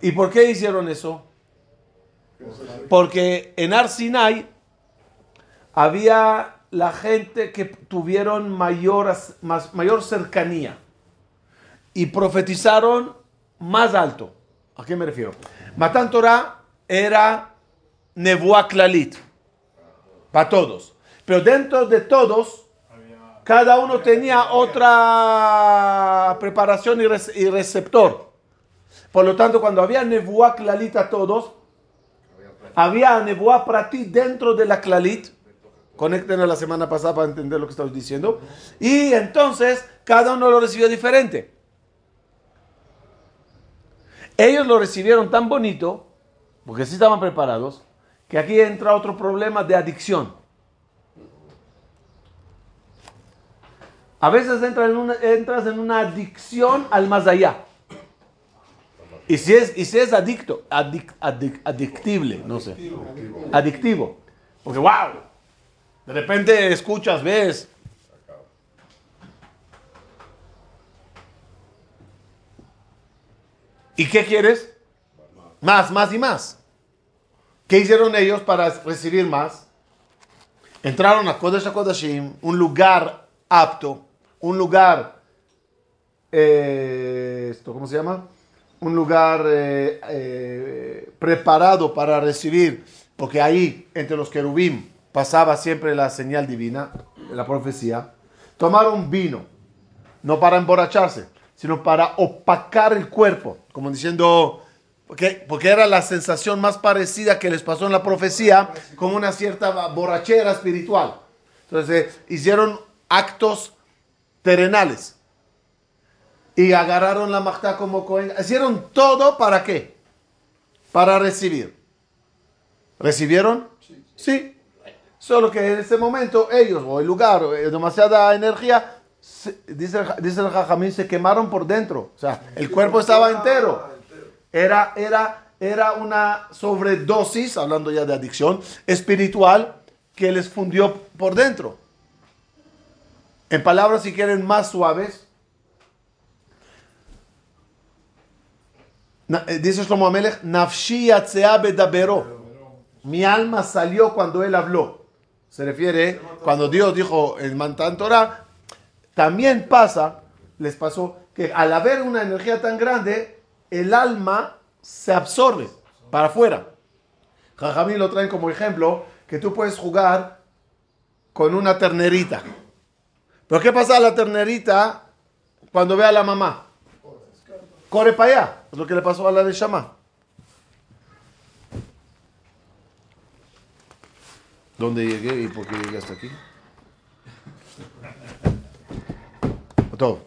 Speaker 1: ¿Y por qué hicieron eso? Porque en Arsinai había la gente que tuvieron mayor, mayor cercanía y profetizaron más alto. ¿A qué me refiero? Matan Torah era Nebuá Clalit para todos. Pero dentro de todos cada uno tenía otra preparación y, rece- y receptor. Por lo tanto, cuando había Nebuá Klalit a todos, había Nebuá para ti dentro de la Klalit. Conecten a la semana pasada para entender lo que estamos diciendo. Y entonces, cada uno lo recibió diferente. Ellos lo recibieron tan bonito, porque sí estaban preparados, que aquí entra otro problema de adicción. A veces entras en una adicción al más allá. Y si es, y si es adicto, adic- adic- adictible, no sé. Adictivo. Porque, wow, de repente escuchas, ves. ¿Y qué quieres? Más, más y más. ¿Qué hicieron ellos para recibir más? Entraron a Kodesh HaKodashim, un lugar apto, un lugar, eh, esto, ¿cómo se llama? Un lugar eh, eh, preparado para recibir, porque ahí, entre los querubim, pasaba siempre la señal divina, la profecía. Tomaron vino, no para emborracharse, sino para opacar el cuerpo, como diciendo, porque, porque era la sensación más parecida que les pasó en la profecía, como una cierta borrachera espiritual. Entonces hicieron actos terrenales y agarraron la majta como Cohen. Hicieron todo para qué? Para recibir. ¿Recibieron? Sí. Solo que en ese momento ellos o el lugar, o, eh, demasiada energía, se- dice, dice el Jajamín, se quemaron por dentro. O sea, el cuerpo estaba entero. Era, era, era una sobredosis, hablando ya de adicción, espiritual que les fundió por dentro. En palabras, si quieren, más suaves, eh, dice Shlomo Amelech, Nafshi bedabero. Mi alma salió cuando él habló. Se refiere cuando Dios dijo en Mantan Torah. También pasa, les pasó, que al haber una energía tan grande, el alma se absorbe para afuera. Jajamín lo traen como ejemplo que tú puedes jugar con una ternerita. Pero ¿qué pasa a la ternerita cuando ve a la mamá? Corre para allá. Es lo que le pasó a la de Shama. ¿Dónde llegué y por qué llegué hasta aquí? Todo.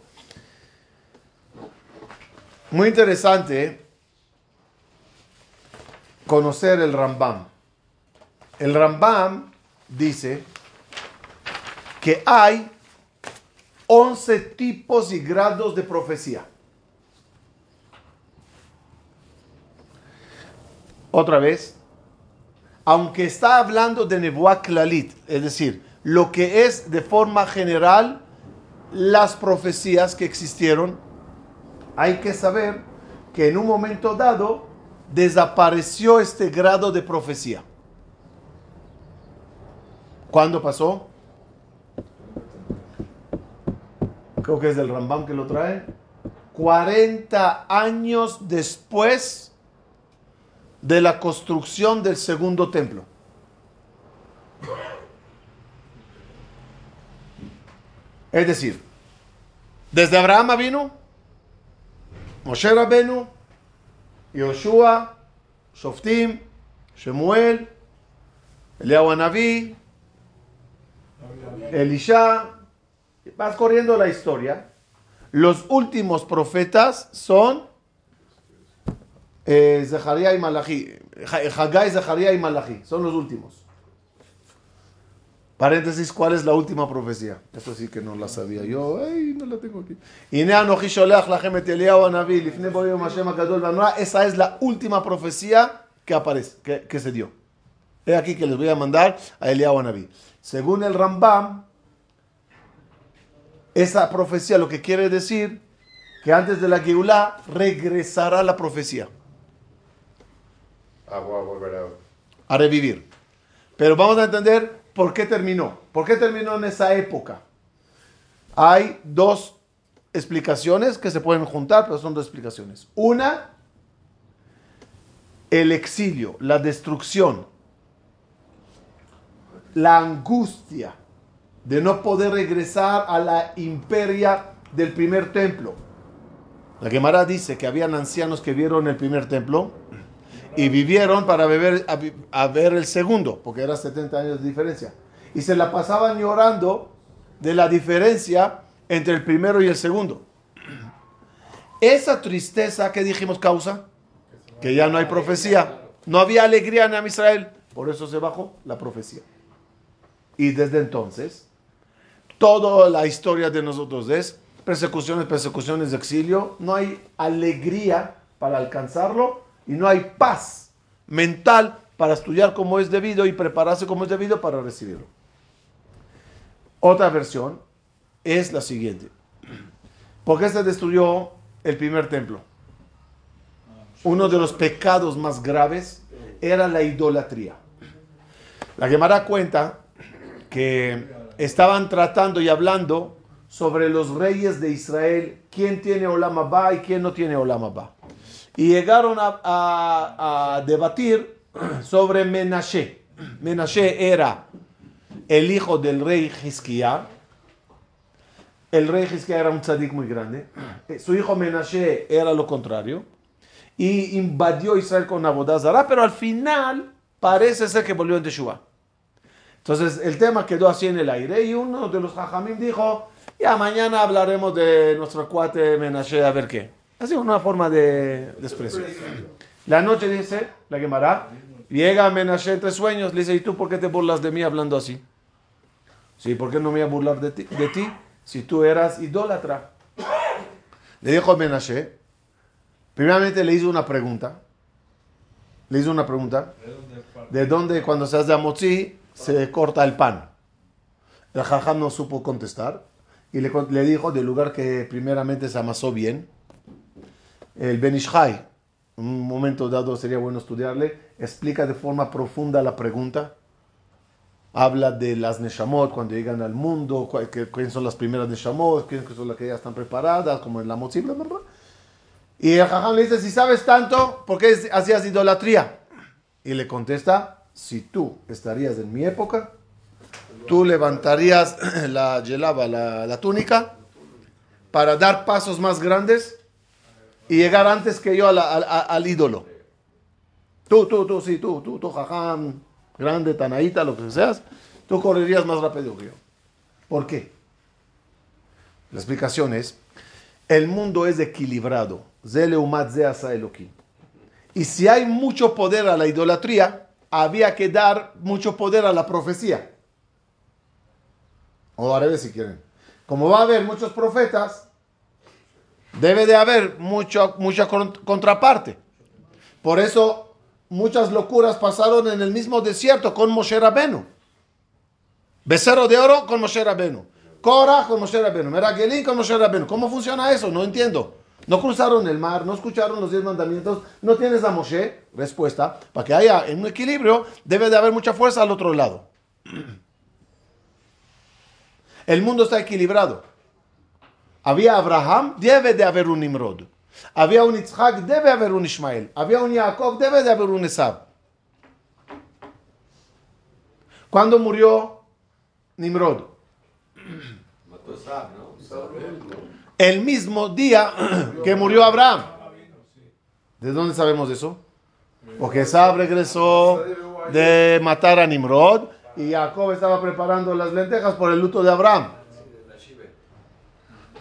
Speaker 1: Muy interesante conocer el Rambam. El Rambam dice que hay 11 tipos y grados de profecía. Otra vez, aunque está hablando de Nebuah Klalit, es decir, lo que es de forma general las profecías que existieron, hay que saber que en un momento dado desapareció este grado de profecía. ¿Cuándo pasó? Creo que es del Rambam que lo trae. 40 años después de la construcción del segundo templo. Es decir, desde Abraham vino, Moshe Rabenu, Yoshua, Shoftim, Shemuel, Eliyahu Anabí, Elisha, vas corriendo la historia. Los últimos profetas son eh, Zeharia y Malachi. Hagai, Zeharia y Malachi. Son los últimos. Paréntesis, ¿cuál es la última profecía? Esto sí que no la sabía yo. Ay, no la tengo aquí. Esa es la última profecía que aparece, que, que se dio. Es aquí que les voy a mandar a Eliyahu Naví. Según el Rambam, esa profecía lo que quiere decir que antes de la Geulah regresará la profecía
Speaker 3: Ah, volver a
Speaker 1: revivir. Pero vamos a entender por qué terminó. ¿Por qué terminó en esa época? Hay dos explicaciones que se pueden juntar, pero son dos explicaciones. Una, el exilio, la destrucción, la angustia de no poder regresar a la imperia del primer templo. La Gemara dice que habían ancianos que vieron el primer templo y vivieron para beber, a, ver el segundo, porque era 70 años de diferencia. Y se la pasaban llorando de la diferencia entre el primero y el segundo. Esa tristeza que dijimos causa, que ya no hay profecía, no había alegría en Israel, por eso se bajó la profecía. Y desde entonces, toda la historia de nosotros es persecuciones, persecuciones exilio, no hay alegría para alcanzarlo y no hay paz mental para estudiar como es debido y prepararse como es debido para recibirlo. Otra versión es la siguiente. ¿Por qué se destruyó el primer templo? Uno de los pecados más graves era la idolatría. La Gemara cuenta que estaban tratando y hablando sobre los reyes de Israel, quién tiene Olam Abba y quién no tiene Olam Abba. Y llegaron a, debatir sobre Menashe. Menashe era el hijo del rey Hizkiah. El rey Hizkiah era un tzadik muy grande. Su hijo Menashe era lo contrario. Y invadió Israel con Abodazara, pero al final parece ser que volvió en Teshuvah. Entonces el tema quedó así en el aire y uno de los hajamim dijo, ya mañana hablaremos de nuestro cuate Menashe a ver qué. Así una forma de desprecio. La noche dice, la quemará, llega Menashe entre sueños, le dice, ¿y tú por qué te burlas de mí hablando así? Sí, ¿por qué no me voy a burlar de ti, de ti si tú eras idólatra? Le dijo Menashe, primeramente le hizo una pregunta, le hizo una pregunta, ¿de dónde cuando se hace amotzi se corta el pan? El jajam no supo contestar y le, dijo del lugar que primeramente se amasó bien. El Benishai, en un momento dado sería bueno estudiarle, explica de forma profunda la pregunta. Habla de las Neshamot cuando llegan al mundo, quiénes son las primeras Neshamot, quiénes son las que ya están preparadas, como en la bla. Y el jajam le dice, si sabes tanto, ¿por qué hacías idolatría? Y le contesta, si tú estarías en mi época, tú levantarías la yelaba, la, túnica, para dar pasos más grandes y llegar antes que yo al ídolo. Tú, tú, tú, sí, tú, tú, tú, jajam. grande, tanaíta, lo que seas, tú correrías más rápido que yo. ¿Por qué? La explicación es, el mundo es equilibrado. Y si hay mucho poder a la idolatría, había que dar mucho poder a la profecía. O al revés si quieren. Como va a haber muchos profetas, debe de haber mucho, mucha con- contraparte. Por eso muchas locuras pasaron en el mismo desierto con Moshe Rabenu. Becerro de oro con Moshe Rabenu. Cora con Moshe Rabenu. Meragelín con Moshe Rabenu. ¿Cómo funciona eso? No entiendo. No cruzaron el mar, no escucharon los diez mandamientos, no tienes a Moshe. Respuesta, para que haya un equilibrio, debe de haber mucha fuerza al otro lado. El mundo está equilibrado. Había Abraham, debe de haber un Nimrod. Había un Yitzhak, debe haber un Ismael. Había un Jacob, debe de haber un Esab. ¿Cuándo murió Nimrod?
Speaker 2: Mató a Sab, ¿no?
Speaker 1: El mismo día que murió Abraham. ¿De dónde sabemos eso? Porque Esab regresó de matar a Nimrod y Jacob estaba preparando las lentejas por el luto de Abraham.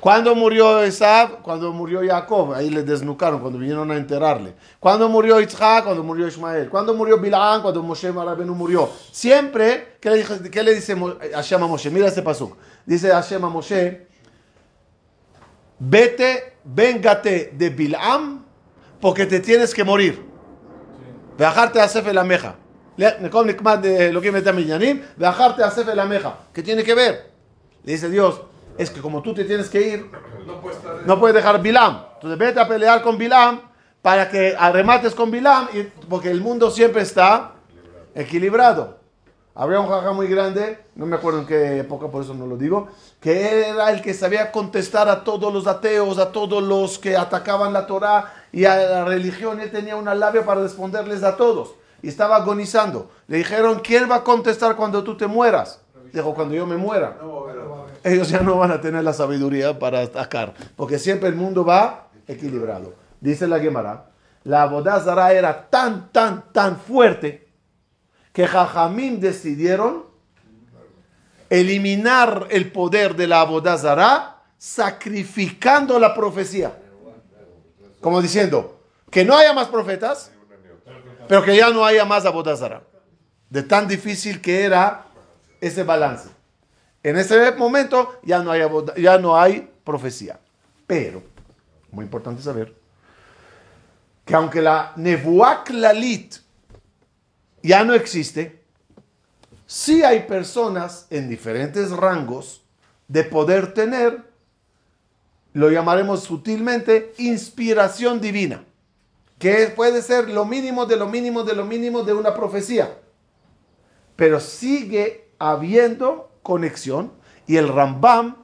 Speaker 1: ¿Cuándo murió Esab? Cuando murió Jacob. Ahí le desnucaron, cuando vinieron a enterrarle. ¿Cuándo murió Yitzhak? Cuando murió Ismael. ¿Cuándo murió Bilaam? Cuando Moshe Rabenu murió. Siempre, ¿qué le, dije- qué le dice Hashem a Moshe? Mira este pasuk. Dice Hashem a Moshe, vete, véngate de Bilaam, porque te tienes que morir. Bajarte a Sefer la meja. Nekom nikmat de lo que mete a Minyanim, bajarte a Sefer la meja. ¿Qué tiene que ver? Le dice Dios, es que como tú te tienes que ir,
Speaker 5: No
Speaker 1: puedes dejar Bilam. Entonces vete a pelear con Bilam para que arremates con Bilam, y- porque el mundo siempre está equilibrado. Había un jaja muy grande, no me acuerdo en qué época, por eso no lo digo, que era el que sabía contestar a todos los ateos, a todos los que atacaban la Torah y a la religión. Él tenía una labia para responderles a todos. Y estaba agonizando. Le dijeron, ¿quién va a contestar cuando tú te mueras? Dijo, cuando yo me muera
Speaker 5: No
Speaker 1: ellos ya no van a tener la sabiduría para atacar, porque siempre el mundo va equilibrado. Dice la Gemara, la abodazara era tan, tan, tan fuerte que Jajamín decidieron eliminar el poder de la abodazara sacrificando la profecía. Como diciendo, que no haya más profetas, pero que ya no haya más abodazara. De tan difícil que era ese balance. En ese momento ya no hay, ya no hay profecía. Pero, muy importante saber, que aunque la Nebuak Lalit ya no existe, sí hay personas en diferentes rangos de poder tener, lo llamaremos sutilmente, inspiración divina, que puede ser lo mínimo de lo mínimo de lo mínimo de una profecía pero sigue habiendo conexión y el Rambam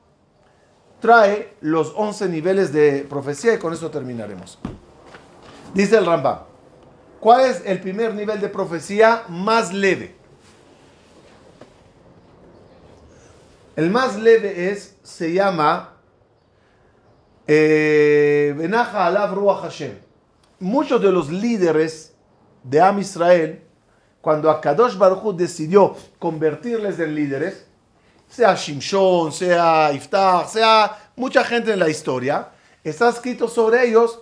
Speaker 1: trae los 11 niveles de profecía y con eso terminaremos. Dice el Rambam, ¿cuál es el primer nivel de profecía más leve? El más leve es, se llama eh, Benaja Alav Ruach Hashem. Muchos de los líderes de Am Israel cuando Akadosh Baruch decidió convertirles en líderes, sea Shimshon, sea Iftach, sea mucha gente en la historia, está escrito sobre ellos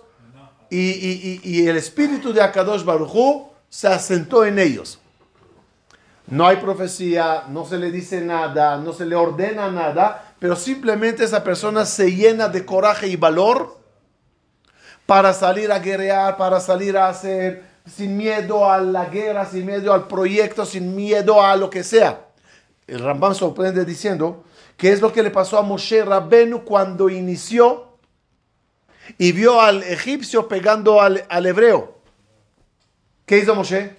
Speaker 1: y, el espíritu de Akadosh Baruch Hu se asentó en ellos. No hay profecía, no se le dice nada, no se le ordena nada, pero simplemente esa persona se llena de coraje y valor para salir a guerrear, para salir a hacer, sin miedo a la guerra, sin miedo al proyecto, sin miedo a lo que sea. El Rambam sorprende diciendo que es lo que le pasó a Moshe Rabbenu cuando inició y vio al egipcio pegando al, hebreo. ¿Qué hizo Moshe?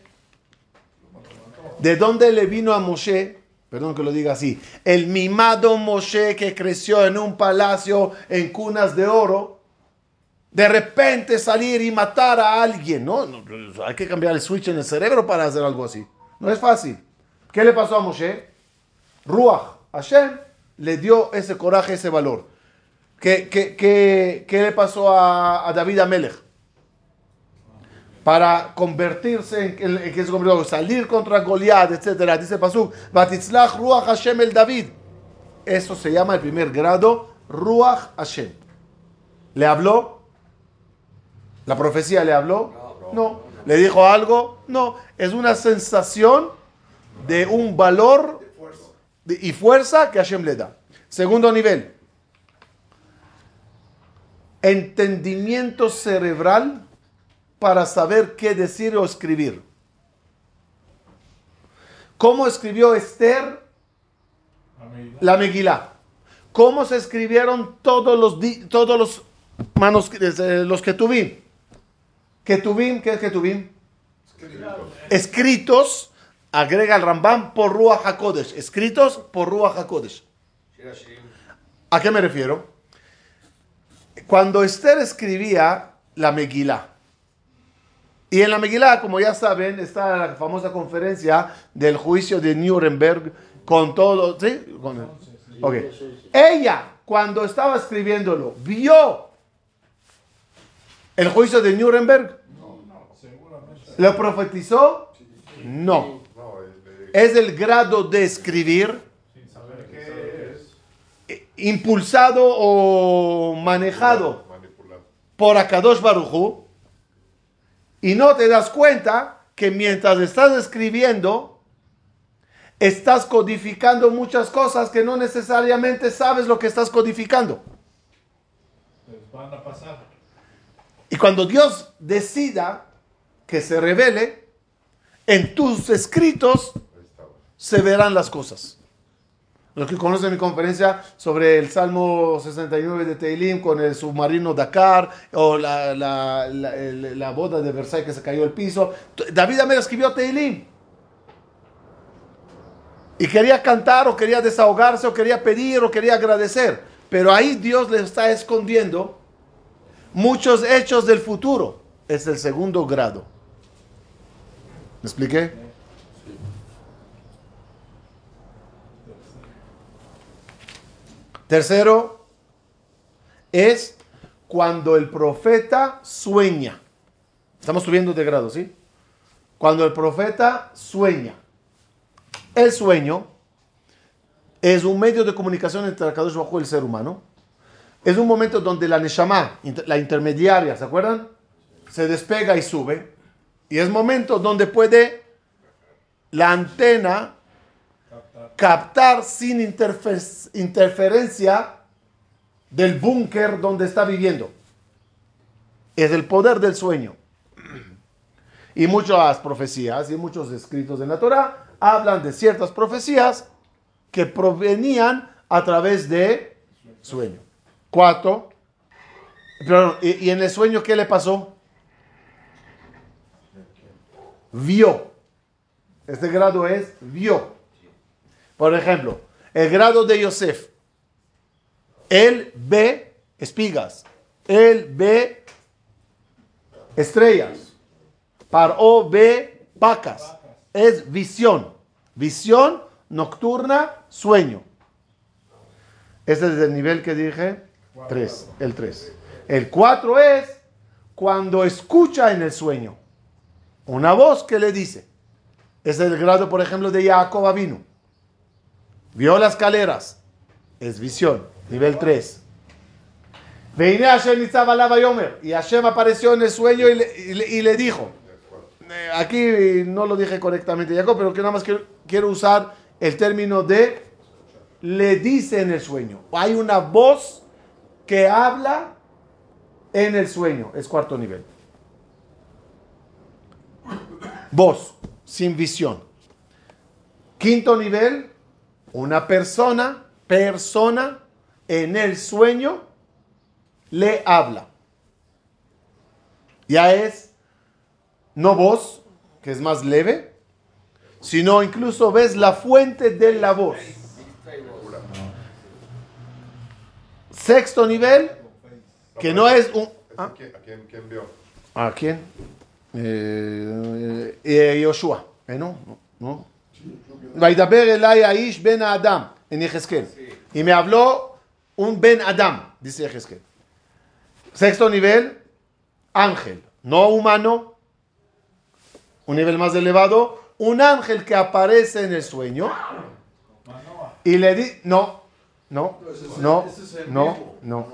Speaker 1: ¿De dónde le vino a Moshe? Perdón que lo diga así. El mimado Moshe que creció en un palacio en cunas de oro de repente salir y matar a alguien, ¿no? No, no, Hay que cambiar el switch en el cerebro para hacer algo así. No es fácil. ¿Qué le pasó a Moshe? Ruach, Hashem le dio ese coraje, ese valor. ¿Qué, qué, qué- qué le pasó a, a David Amelech? para convertirse en, en- en que se convirtió, salir contra Goliat, etcétera. Dice Pasuk, Batitzlach Ruach Hashem el David. Eso se llama el primer grado, Ruach Hashem. ¿Le habló? ¿La profecía le habló? No. ¿Le dijo algo? No. Es una sensación de un valor y fuerza que Hashem le da. Segundo nivel. Entendimiento cerebral para saber qué decir o escribir. ¿Cómo escribió Esther la Megilá? ¿Cómo se escribieron todos los, todos los manuscritos, eh, los Ketuvim? Ketuvim, ¿qué es Ketuvim? Escritos, agrega el Rambam, por Ruach HaKodesh. Escritos por Ruach HaKodesh. ¿A qué me refiero? Cuando Esther escribía la Megilá, y en la Megilá, como ya saben, está la famosa conferencia del juicio de Nuremberg con todo, ¿sí? Con- ok. Ella, cuando estaba escribiéndolo, vio el juicio de Nuremberg. ¿Lo profetizó? No. Es el grado de escribir impulsado o manejado
Speaker 3: manipulado.
Speaker 1: por Akadosh Baruchu y no te das cuenta que mientras estás escribiendo estás codificando muchas cosas que no necesariamente sabes lo que estás codificando.
Speaker 6: Pues van a pasar.
Speaker 1: Y cuando Dios decida que se revele, en tus escritos se verán las cosas. Los que conocen mi conferencia sobre el Salmo 69 de Teilim con el submarino Dakar o la, la- la- boda de Versailles que se cayó el piso. David Amel escribió Teilim. Y quería cantar o quería desahogarse o quería pedir o quería agradecer. Pero ahí Dios le está escondiendo muchos hechos del futuro. Es el segundo grado. ¿Me expliqué? Tercero es cuando el profeta sueña. Estamos subiendo de grado, ¿sí? Cuando el profeta sueña. El sueño es un medio de comunicación entre el Kadosh Bajo el ser humano. Es un momento donde la Neshama, la intermediaria, ¿se acuerdan? Se despega y sube. Y es momento donde puede la antena captar sin interfe- interferencia del búnker donde está viviendo. Es el poder del sueño. Y muchas profecías y muchos escritos en la Torah hablan de ciertas profecías que provenían a través de sueño. Cuatro. Pero, ¿y, y en el sueño qué le pasó? Vio. Este grado es vio. Por ejemplo, el grado de Yosef. Él ve espigas. Él ve estrellas. Paró ve vacas. Es visión. Visión nocturna, sueño. Este es el nivel que dije. 3. El 3. El 4 es cuando escucha en el sueño una voz que le dice. Es el grado, por ejemplo, de Jacob vino. Vio las escaleras. Es visión. Nivel 3. Veine Hashem vayomer. Y Hashem apareció en el sueño y le, y le- y le dijo. eh, Aquí no lo dije correctamente, Jacob, pero que nada más quiero, quiero usar el término de le dice en el sueño. Hay una voz que habla en el sueño. Es cuarto nivel. Voz, sin visión. Quinto nivel, una persona, persona en el sueño le habla. Ya es no voz, que es más leve, sino incluso ves la fuente de la voz. Sexto nivel, que no es un...
Speaker 3: ¿Ese
Speaker 1: ¿Ah?
Speaker 3: ¿A quién, quién vio?
Speaker 1: ¿A quién? Eh, eh, Yoshua. Eh, no, no. Vaidaber aish ben Adam en Ezequiel. Y me habló un ben Adam, dice Ezequiel. Sexto nivel, ángel. No humano, Un nivel más elevado, un ángel que aparece en el sueño y le di, no, no, no, no, no.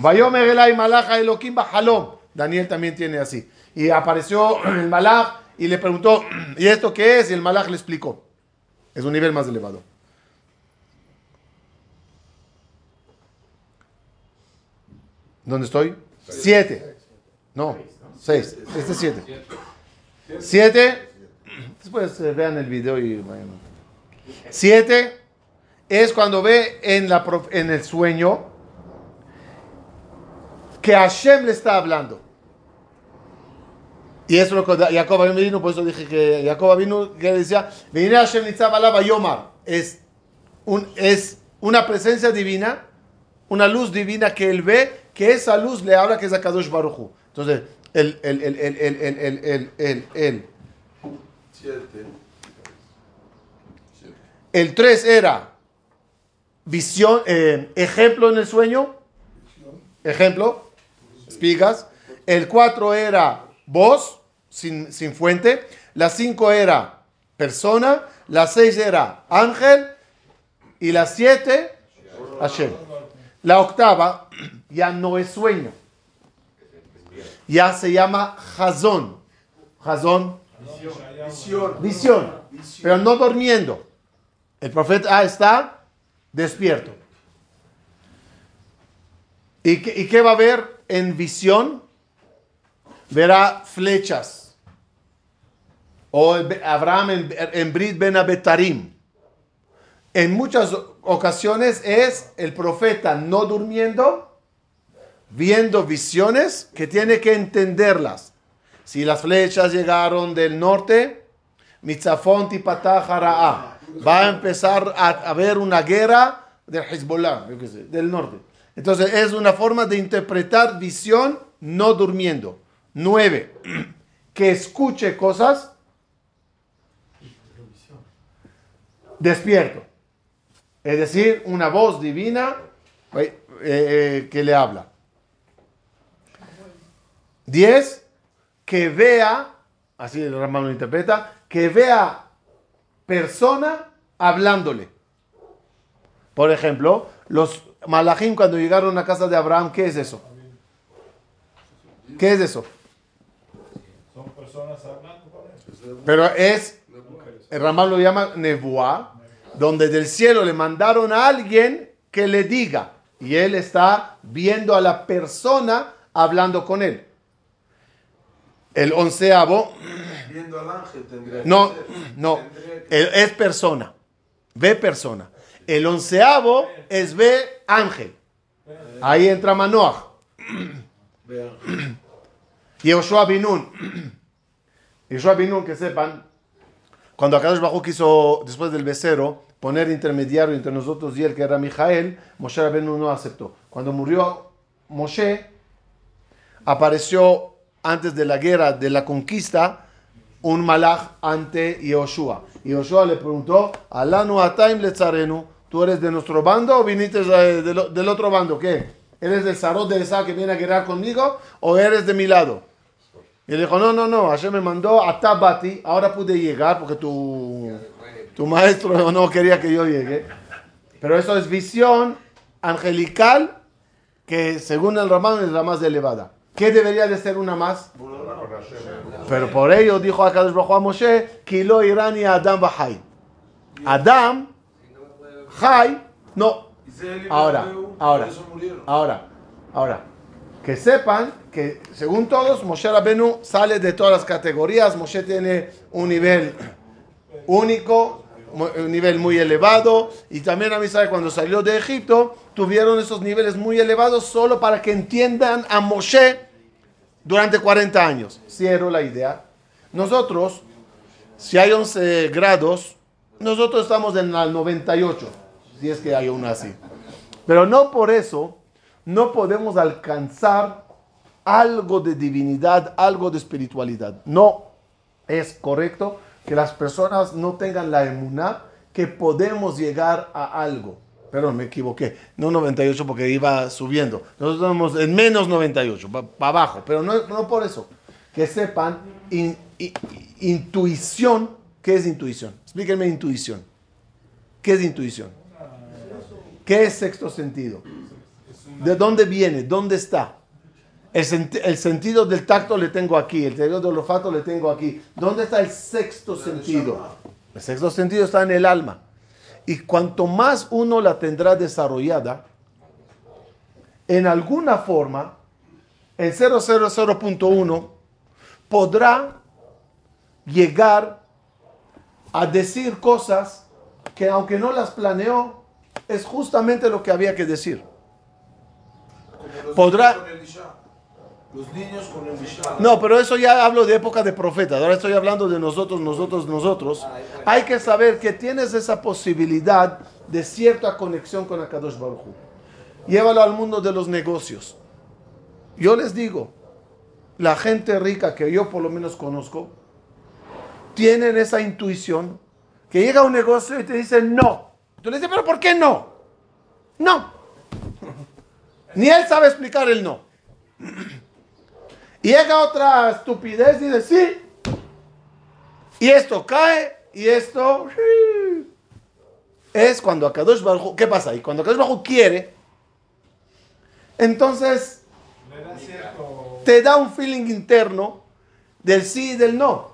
Speaker 1: Vayomer Elai Malaja Elohim Bajalom. Daniel también tiene así. Y apareció el malaj y le preguntó, ¿y esto qué es? Y el malaj le explicó. Es un nivel más elevado. ¿Dónde estoy? Siete. No, seis. Este es siete. Siete. Después eh, vean el video y vayan. Siete es cuando ve en, la, en el sueño que Hashem le está hablando. Y eso es lo que Jacob vino, por eso dije que Jacob vino, que decía, Yomar. Es, un, es una presencia divina, una luz divina que él ve, que esa luz le habla que es Akadosh Baruch Hu. Entonces, el, el, el, el, el, el, el, el, el, el, el 3 era visión, eh, ejemplo en el sueño, ejemplo, espigas. El 4 era voz, sin, sin fuente. La 5 era persona. La 6 era ángel. Y la 7, Hashem. La octava ya no es sueño. Ya se llama Hazón. Hazón,
Speaker 5: Visión.
Speaker 1: visión. Pero no durmiendo. El profeta está despierto. ¿Y qué, y qué va a ver en visión? Verá flechas. O Abraham en, en Brit Ben Abetarim. En muchas ocasiones es el profeta no durmiendo, viendo visiones que tiene que entenderlas. Si las flechas llegaron del norte, Mitzafon Tipatah Hara'a. Va a empezar a haber una guerra del Hezbollah, del norte. Entonces es una forma de interpretar visión no durmiendo. Nueve, que escuche cosas despierto. Es decir, una voz divina eh, eh, que le habla. Diez, que vea, así el Ramón lo interpreta, que vea persona hablándole. Por ejemplo, los malachim cuando llegaron a casa de Abraham, ¿qué es eso? ¿Qué es eso?
Speaker 6: Son personas hablando con él.
Speaker 1: Pero es, el Ramán lo llama Nebuá, donde del cielo le mandaron a alguien que le diga, y él está viendo a la persona hablando con él. El onceavo,
Speaker 5: Viendo al ángel tendría que
Speaker 1: no,
Speaker 5: ser.
Speaker 1: no,
Speaker 5: Tendría que-
Speaker 1: el- es persona, ve persona. El onceavo es ve ángel. Ahí entra Manoah.
Speaker 5: Vean.
Speaker 1: Y Yoshua Binun. Yoshua Binun, que sepan, cuando Akadosh Bajú quiso, después del becero, poner intermediario entre nosotros y él, que era Mijael, Moshe Rabenu no aceptó. Cuando murió Moshe, apareció antes de la guerra, de la conquista, un malach ante Yoshua. Y Yoshua le preguntó, Alanu Ataim Letzarenu, ¿tú eres de nuestro bando o viniste de- del, otro bando? ¿Qué? ¿Eres del Sarot de Esa que viene a guerrear conmigo o eres de mi lado? Y él dijo, no, no, no, Hashem me mandó a Tabati, ahora pude llegar porque tu, tu maestro no quería que yo llegue. Pero eso es visión angelical que según el Ramán es la más elevada. ¿Qué debería de ser una más? Pero por ello dijo a Kadosh Baruj Moshe, Kilo Irani Adam Bahai. Adam, Jai, no. Ahora, ahora. Ahora, ahora, que sepan que según todos, Moshe Rabenu sale de todas las categorías. Moshe tiene un nivel único, un nivel muy elevado. Y también a mí sabe cuando salió de Egipto, tuvieron esos niveles muy elevados solo para que entiendan a Moshe durante 40 años. Cierro la idea. Nosotros, si hay 11 grados, nosotros estamos en el 98, si es que hay una así. Pero no por eso no podemos alcanzar algo de divinidad, algo de espiritualidad. No es correcto que las personas no tengan la emuná que podemos llegar a algo. Perdón, me equivoqué. No 98 porque iba subiendo. Nosotros estamos en menos 98, para abajo. Pero no, no por eso. Que sepan, intuición. ¿Qué es intuición? Explíquenme intuición. ¿Qué es intuición? ¿Qué es sexto sentido? ¿De dónde viene? ¿Dónde está? El, el sentido del tacto le tengo aquí, el sentido del olfato le tengo aquí. ¿Dónde está el sexto sentido? El sexto sentido está en el alma. Y cuanto más uno la tendrá desarrollada, en alguna forma, en 000.1 podrá llegar a decir cosas que aunque no las planeó, es justamente lo que había que decir. Podrá-
Speaker 5: niños con el Isha. Los niños con el.
Speaker 1: No, pero eso ya hablo de época de profeta. Ahora estoy hablando de nosotros, nosotros, nosotros. Hay que saber que tienes esa posibilidad de cierta conexión con Akadosh Baruj Hu. Llévalo al mundo de los negocios. Yo les digo, la gente rica que yo por lo menos conozco, tienen esa intuición que llega a un negocio y te dicen no. Tú le dices, pero ¿por qué no? No. Ni él sabe explicar el no. Y llega otra estupidez y dice sí. Y esto cae y esto es cuando Akadosh Baruj ¿Qué pasa ahí? Cuando Akadosh Baruj quiere, entonces te da un feeling interno del sí y del no.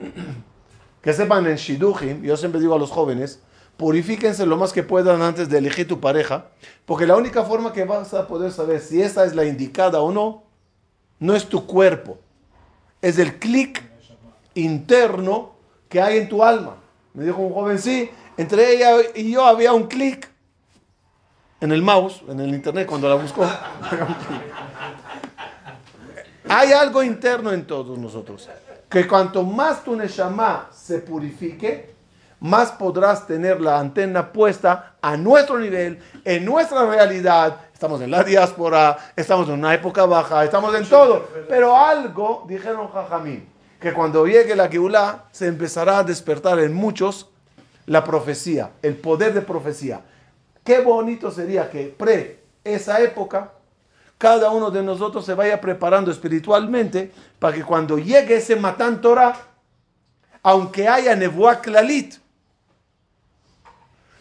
Speaker 1: Que sepan en Shidujim, yo siempre digo a los jóvenes, purifíquense lo más que puedan antes de elegir tu pareja, porque la única forma que vas a poder saber si esa es la indicada o no, no es tu cuerpo, es el clic interno que hay en tu alma. Me dijo un joven, sí, entre ella y yo había un clic en el mouse, en el internet, cuando la buscó. Hay algo interno en todos nosotros. Que cuanto más tu Neshama se purifique, más podrás tener la antena puesta a nuestro nivel, en nuestra realidad. Estamos en la diáspora, estamos en una época baja, estamos en todo. Pero algo, dijeron Jajamín, que cuando llegue la Geulah se empezará a despertar en muchos la profecía, el poder de profecía. Qué bonito sería que pre esa época cada uno de nosotros se vaya preparando espiritualmente para que cuando llegue ese Matán Torah, aunque haya Nebuá Klalit,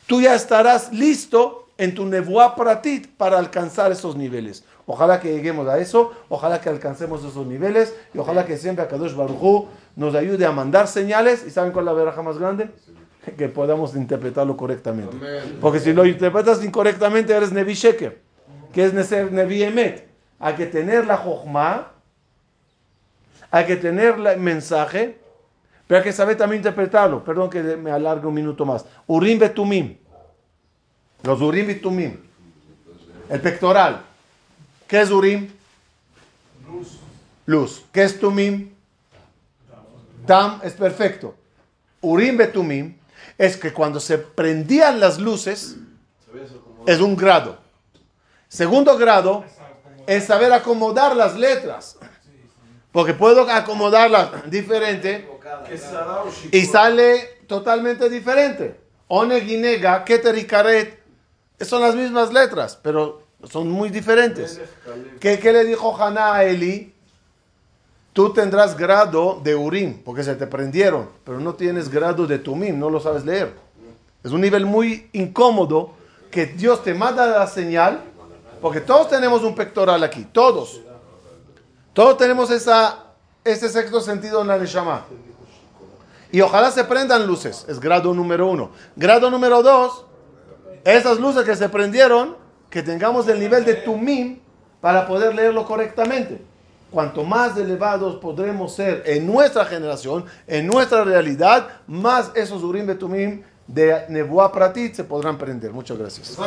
Speaker 1: tú ya estarás listo en tu Nebuá Pratit para alcanzar esos niveles. Ojalá que lleguemos a eso, ojalá que alcancemos esos niveles y ojalá que siempre Kadosh Baruj nos ayude a mandar señales. ¿Y saben cuál es la veraja más grande? Que podamos interpretarlo correctamente. Porque si lo interpretas incorrectamente eres Nevi Sheker, que es ser Nevi Emet. Hay que tener la Jochma, hay que tener el mensaje, pero hay que saber también interpretarlo. Perdón que me alargue un minuto más. Urim Betumim. Los Urim Betumim. El pectoral. ¿Qué es Urim?
Speaker 6: Luz.
Speaker 1: ¿Qué es Tumim? Tam es perfecto. Urim Betumim es que cuando se prendían las luces es un grado. Segundo grado es saber acomodar las letras. Porque puedo acomodarlas diferente y sale totalmente diferente. Oneg y son las mismas letras, pero son muy diferentes. ¿Qué, qué le dijo Haná a Eli? Tú tendrás grado de Urim, porque se te prendieron, pero no tienes grado de Tumim, no lo sabes leer. Es un nivel muy incómodo que Dios te manda la señal, porque todos tenemos un pectoral aquí, todos. Todos tenemos esa, ese sexto sentido en la Neshama. Y ojalá se prendan luces, es grado número uno. Grado número dos, esas luces que se prendieron, que tengamos el nivel de Tumim para poder leerlo correctamente. Cuanto más elevados podremos ser en nuestra generación, en nuestra realidad, más esos Urim Betumim de Nebuah Pratit se podrán prender. Muchas gracias.